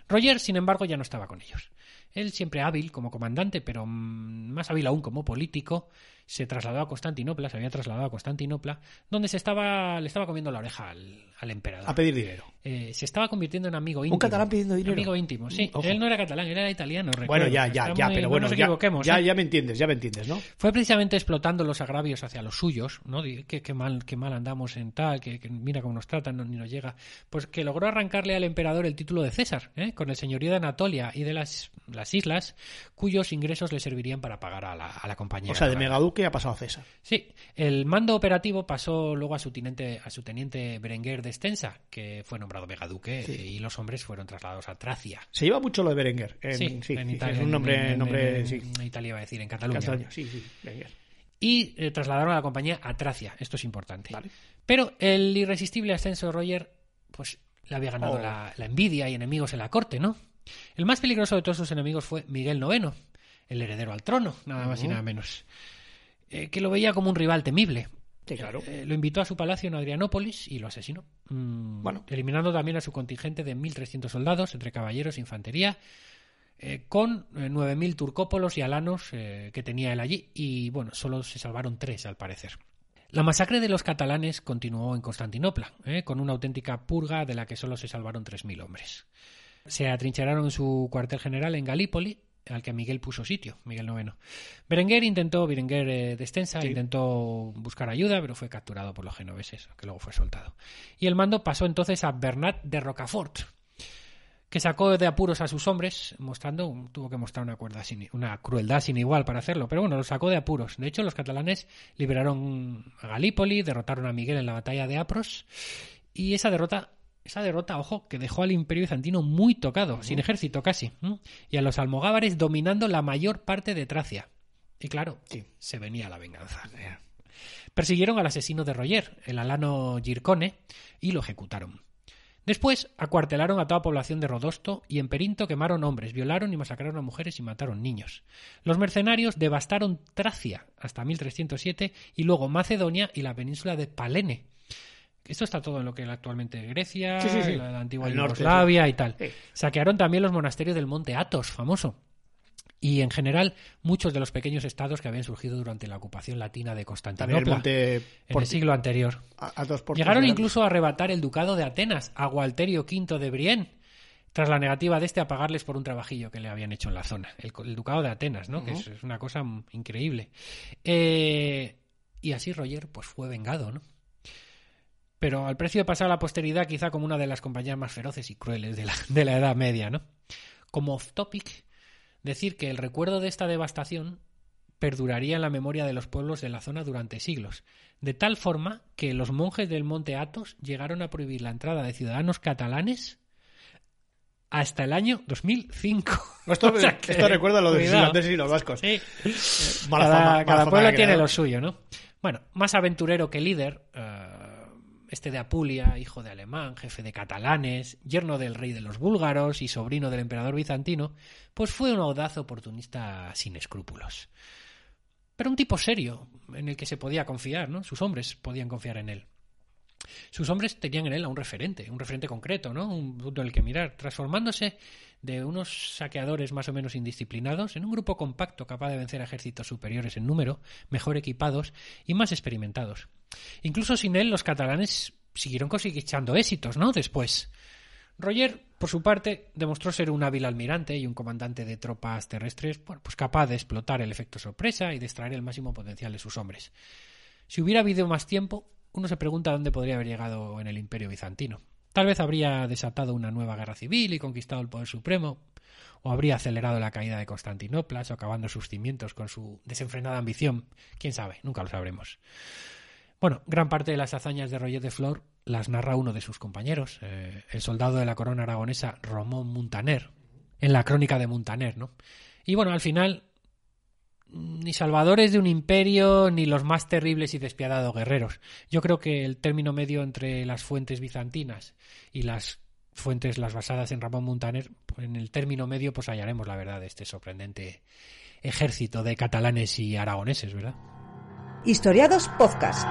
Roger, sin embargo, ya no estaba con ellos. Él, siempre hábil como comandante, pero mm, más hábil aún como político, se trasladó a Constantinopla, se había trasladado a Constantinopla, donde se estaba, le estaba comiendo la oreja al, al emperador. A pedir dinero. Eh, se estaba convirtiendo en amigo íntimo. catalán pidiendo dinero. Amigo íntimo, sí. Ojo. Él no era catalán, era italiano. Bueno, recuerdo. ya, ya, ya, muy- pero no bueno, nos ya, equivoquemos, ya, ¿eh? ya me entiendes, ya me entiendes, ¿no? Fue precisamente explotando los agravios hacia los suyos, ¿no? Qué, qué mal, qué mal andamos en tal, que, que mira cómo nos tratan, no- ni nos llega. Pues que logró arrancarle al emperador el título de César, ¿eh? con el señorío de Anatolia y de las, las islas, cuyos ingresos le servirían para pagar a la, a la compañía. O sea, de. Megaduque ha pasado a César. Sí, el mando operativo pasó luego a su teniente, a su teniente Berenguer de Estensa, que fue nombrado megaduque, Sí. y los hombres fueron trasladados a Tracia. Se lleva mucho lo de Berenguer. En, sí, sí, en Italia, es un nombre, en- nombre en- sí. Italia iba a decir, en Cataluña. Cataluña, sí, sí, Berenguer. y eh, trasladaron a la compañía a Tracia. Esto es importante. Vale. Pero el irresistible ascenso de Roger, pues Le había ganado Oh. la, la envidia y enemigos en la corte, ¿no? El más peligroso de todos sus enemigos fue Miguel IX, el heredero al trono, nada más y nada menos. Eh, que lo veía como un rival temible. Sí, claro. Eh, lo invitó a su palacio en Adrianópolis y lo asesinó. Mm, Bueno. Eliminando también a su contingente de 1.300 soldados, entre caballeros e infantería, eh, con eh, 9.000 turcópolos y alanos eh, que tenía él allí. Y bueno, solo se salvaron tres, al parecer. La masacre de los catalanes continuó en Constantinopla, eh, con una auténtica purga de la que solo se salvaron 3.000 hombres. Se atrincheraron en su cuartel general en Galípoli, al que Miguel puso sitio, Miguel IX. Berenguer intentó, Berenguer eh, de Estensa, Sí. intentó buscar ayuda, pero fue capturado por los genoveses, que luego fue soltado. Y el mando pasó entonces a Bernat de Rocafort, que sacó de apuros a sus hombres, mostrando, tuvo que mostrar una, cuerda sin- una crueldad sin igual para hacerlo, pero bueno, lo sacó de apuros. De hecho, los catalanes liberaron a Galípoli, derrotaron a Miguel en la batalla de Apros, y esa derrota, esa derrota, ojo, que dejó al imperio bizantino muy tocado, sin ejército casi, y a los almogávares dominando la mayor parte de Tracia. Y claro, Sí. se venía la venganza. Persiguieron al asesino de Roger, el alano Gircone, y lo ejecutaron. Después acuartelaron a toda población de Rodosto y en Perinto quemaron hombres, violaron y masacraron a mujeres y mataron niños. Los mercenarios devastaron Tracia hasta 1307 y luego Macedonia y la península de Palene. Esto está todo en lo que es actualmente Grecia, Sí, sí, sí. la, la antigua El Yugoslavia y tal. Saquearon también los monasterios del monte Athos, famoso. Y en general, muchos de los pequeños estados que habían surgido durante la ocupación latina de el Constantinopla monte en el siglo anterior. a, a dos portos Llegaron incluso a arrebatar el ducado de Atenas a Gualterio V de Brienne, tras la negativa de este a pagarles por un trabajillo que le habían hecho en la zona. El, el ducado de Atenas, ¿no? Que es, es una cosa increíble. Eh, y así Roger pues fue vengado, ¿no? Pero al precio de pasar a la posteridad quizá como una de las compañías más feroces y crueles de la, de la Edad Media, ¿no? Como off topic, decir que el recuerdo de esta devastación perduraría en la memoria de los pueblos de la zona durante siglos, de tal forma que los monjes del monte Athos llegaron a prohibir la entrada de ciudadanos catalanes hasta el año 2005. Esto, O sea que- esto recuerda a lo de los islandeses y los vascos. Sí. Mala cada, fama, mala cada fama pueblo tiene lo suyo, ¿no? Bueno, más aventurero que líder, eh, este de Apulia, hijo de alemán, jefe de catalanes, yerno del rey de los búlgaros y sobrino del emperador bizantino, pues fue un audaz oportunista sin escrúpulos. Pero un tipo serio, en el que se podía confiar, ¿no? Sus hombres podían confiar en él. Sus hombres tenían en él a un referente, un referente concreto, ¿no? Un punto en el que mirar, transformándose de unos saqueadores más o menos indisciplinados en un grupo compacto capaz de vencer ejércitos superiores en número, mejor equipados y más experimentados. Incluso sin él, los catalanes siguieron cosechando éxitos, ¿no? Después. Roger, por su parte, demostró ser un hábil almirante y un comandante de tropas terrestres, bueno, pues capaz de explotar el efecto sorpresa y de extraer el máximo potencial de sus hombres. Si hubiera habido más tiempo, uno se pregunta dónde podría haber llegado en el Imperio bizantino. Tal vez habría desatado una nueva guerra civil y conquistado el poder supremo, o habría acelerado la caída de Constantinopla, socavando sus cimientos con su desenfrenada ambición. Quién sabe, nunca lo sabremos. Bueno, gran parte de las hazañas de Roger de Flor las narra uno de sus compañeros, eh, el soldado de la corona aragonesa Romón Muntaner, en la crónica de Muntaner, ¿no? Y bueno, al final, ni salvadores de un imperio, ni los más terribles y despiadados guerreros. Yo creo que el término medio entre las fuentes bizantinas y las fuentes, las basadas en Ramón Muntaner, pues en el término medio, pues hallaremos la verdad de este sorprendente ejército de catalanes y aragoneses, ¿verdad? Historiados Podcast.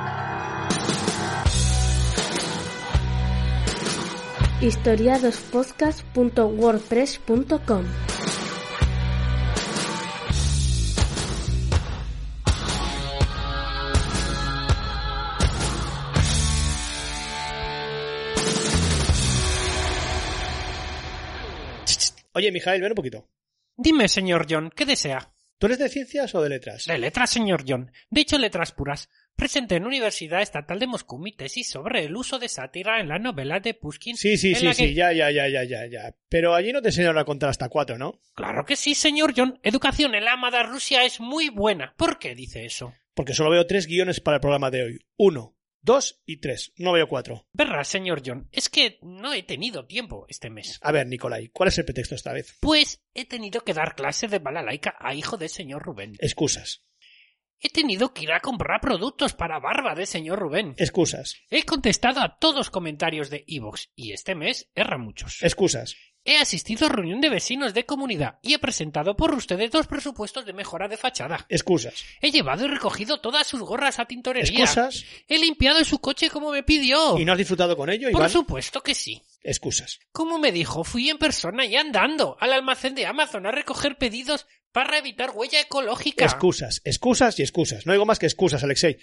historiadospodcast.wordpress.com Oye, Mijael, ven un poquito. Dime, señor John, ¿qué desea? ¿Tú eres de ciencias o de letras? De letras, señor John. De hecho, letras puras. Presenté en Universidad Estatal de Moscú mi tesis sobre el uso de sátira en la novela de Pushkin. Sí, sí, sí, que- sí, ya, ya, ya, ya, ya, ya. Pero allí no te enseñaron a contar hasta cuatro, ¿no? Claro que sí, señor John. Educación en la amada Rusia es muy buena. ¿Por qué dice eso? Porque solo veo tres guiones para el programa de hoy. Uno, dos y tres. No veo cuatro. Verá, señor John, es que no he tenido tiempo este mes. A ver, Nicolai, ¿cuál es el pretexto esta vez? Pues he tenido que dar clases de balalaika a hijo del señor Rubén. Excusas. He tenido que ir a comprar productos para barba de señor Rubén. Excusas. He contestado a todos los comentarios de Evox y este mes erra muchos. Excusas. He asistido a reunión de vecinos de comunidad y he presentado por ustedes dos presupuestos de mejora de fachada. Excusas. He llevado y recogido todas sus gorras a tintorería. Excusas. He limpiado su coche como me pidió. ¿Y no has disfrutado con ello, Por Iván? supuesto que sí. Excusas. Como me dijo, fui en persona y andando al almacén de Amazon a recoger pedidos para evitar huella ecológica. Excusas. Excusas y excusas. No digo más que excusas, Alexei.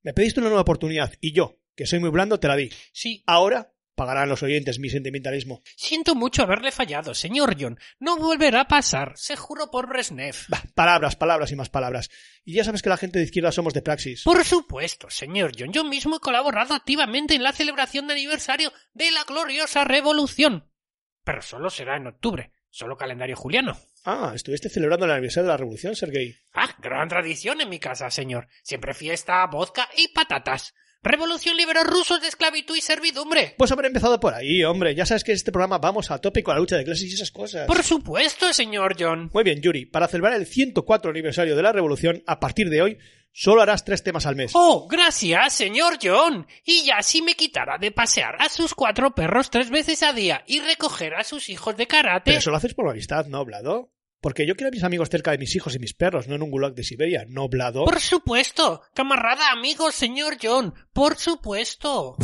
Me pediste una nueva oportunidad y yo, que soy muy blando, te la di. Sí, Ahora pagarán los oyentes mi sentimentalismo. siento mucho haberle fallado, señor John. No volverá a pasar, se juro por Brezhnev. Bah, palabras, palabras y más palabras. Y ya sabes que la gente de izquierda somos de praxis. Por supuesto, señor John. Yo mismo he colaborado activamente en la celebración de aniversario de la gloriosa revolución. Pero solo será en octubre. Solo calendario juliano. Ah, estuviste celebrando el aniversario de la revolución, Sergei. Ah, gran tradición en mi casa, señor. Siempre fiesta, vodka y patatas. Revolución liberó rusos de esclavitud y servidumbre. Pues haber empezado por ahí, hombre. Ya sabes que en este programa vamos a tope con la lucha de clases y esas cosas. Por supuesto, señor John. Muy bien, Yuri. Para celebrar el 104 aniversario de la revolución, a partir de hoy, solo harás tres temas al mes. Oh, gracias, señor John. Y ya si me quitara de pasear a sus cuatro perros tres veces a día y recoger a sus hijos de karate. Pero eso lo haces por amistad, ¿no, Blado? Porque yo quiero a mis amigos cerca de mis hijos y mis perros, no en un gulag de Siberia, ¿no, Blado? Por supuesto, camarada amigo, señor John. Por supuesto.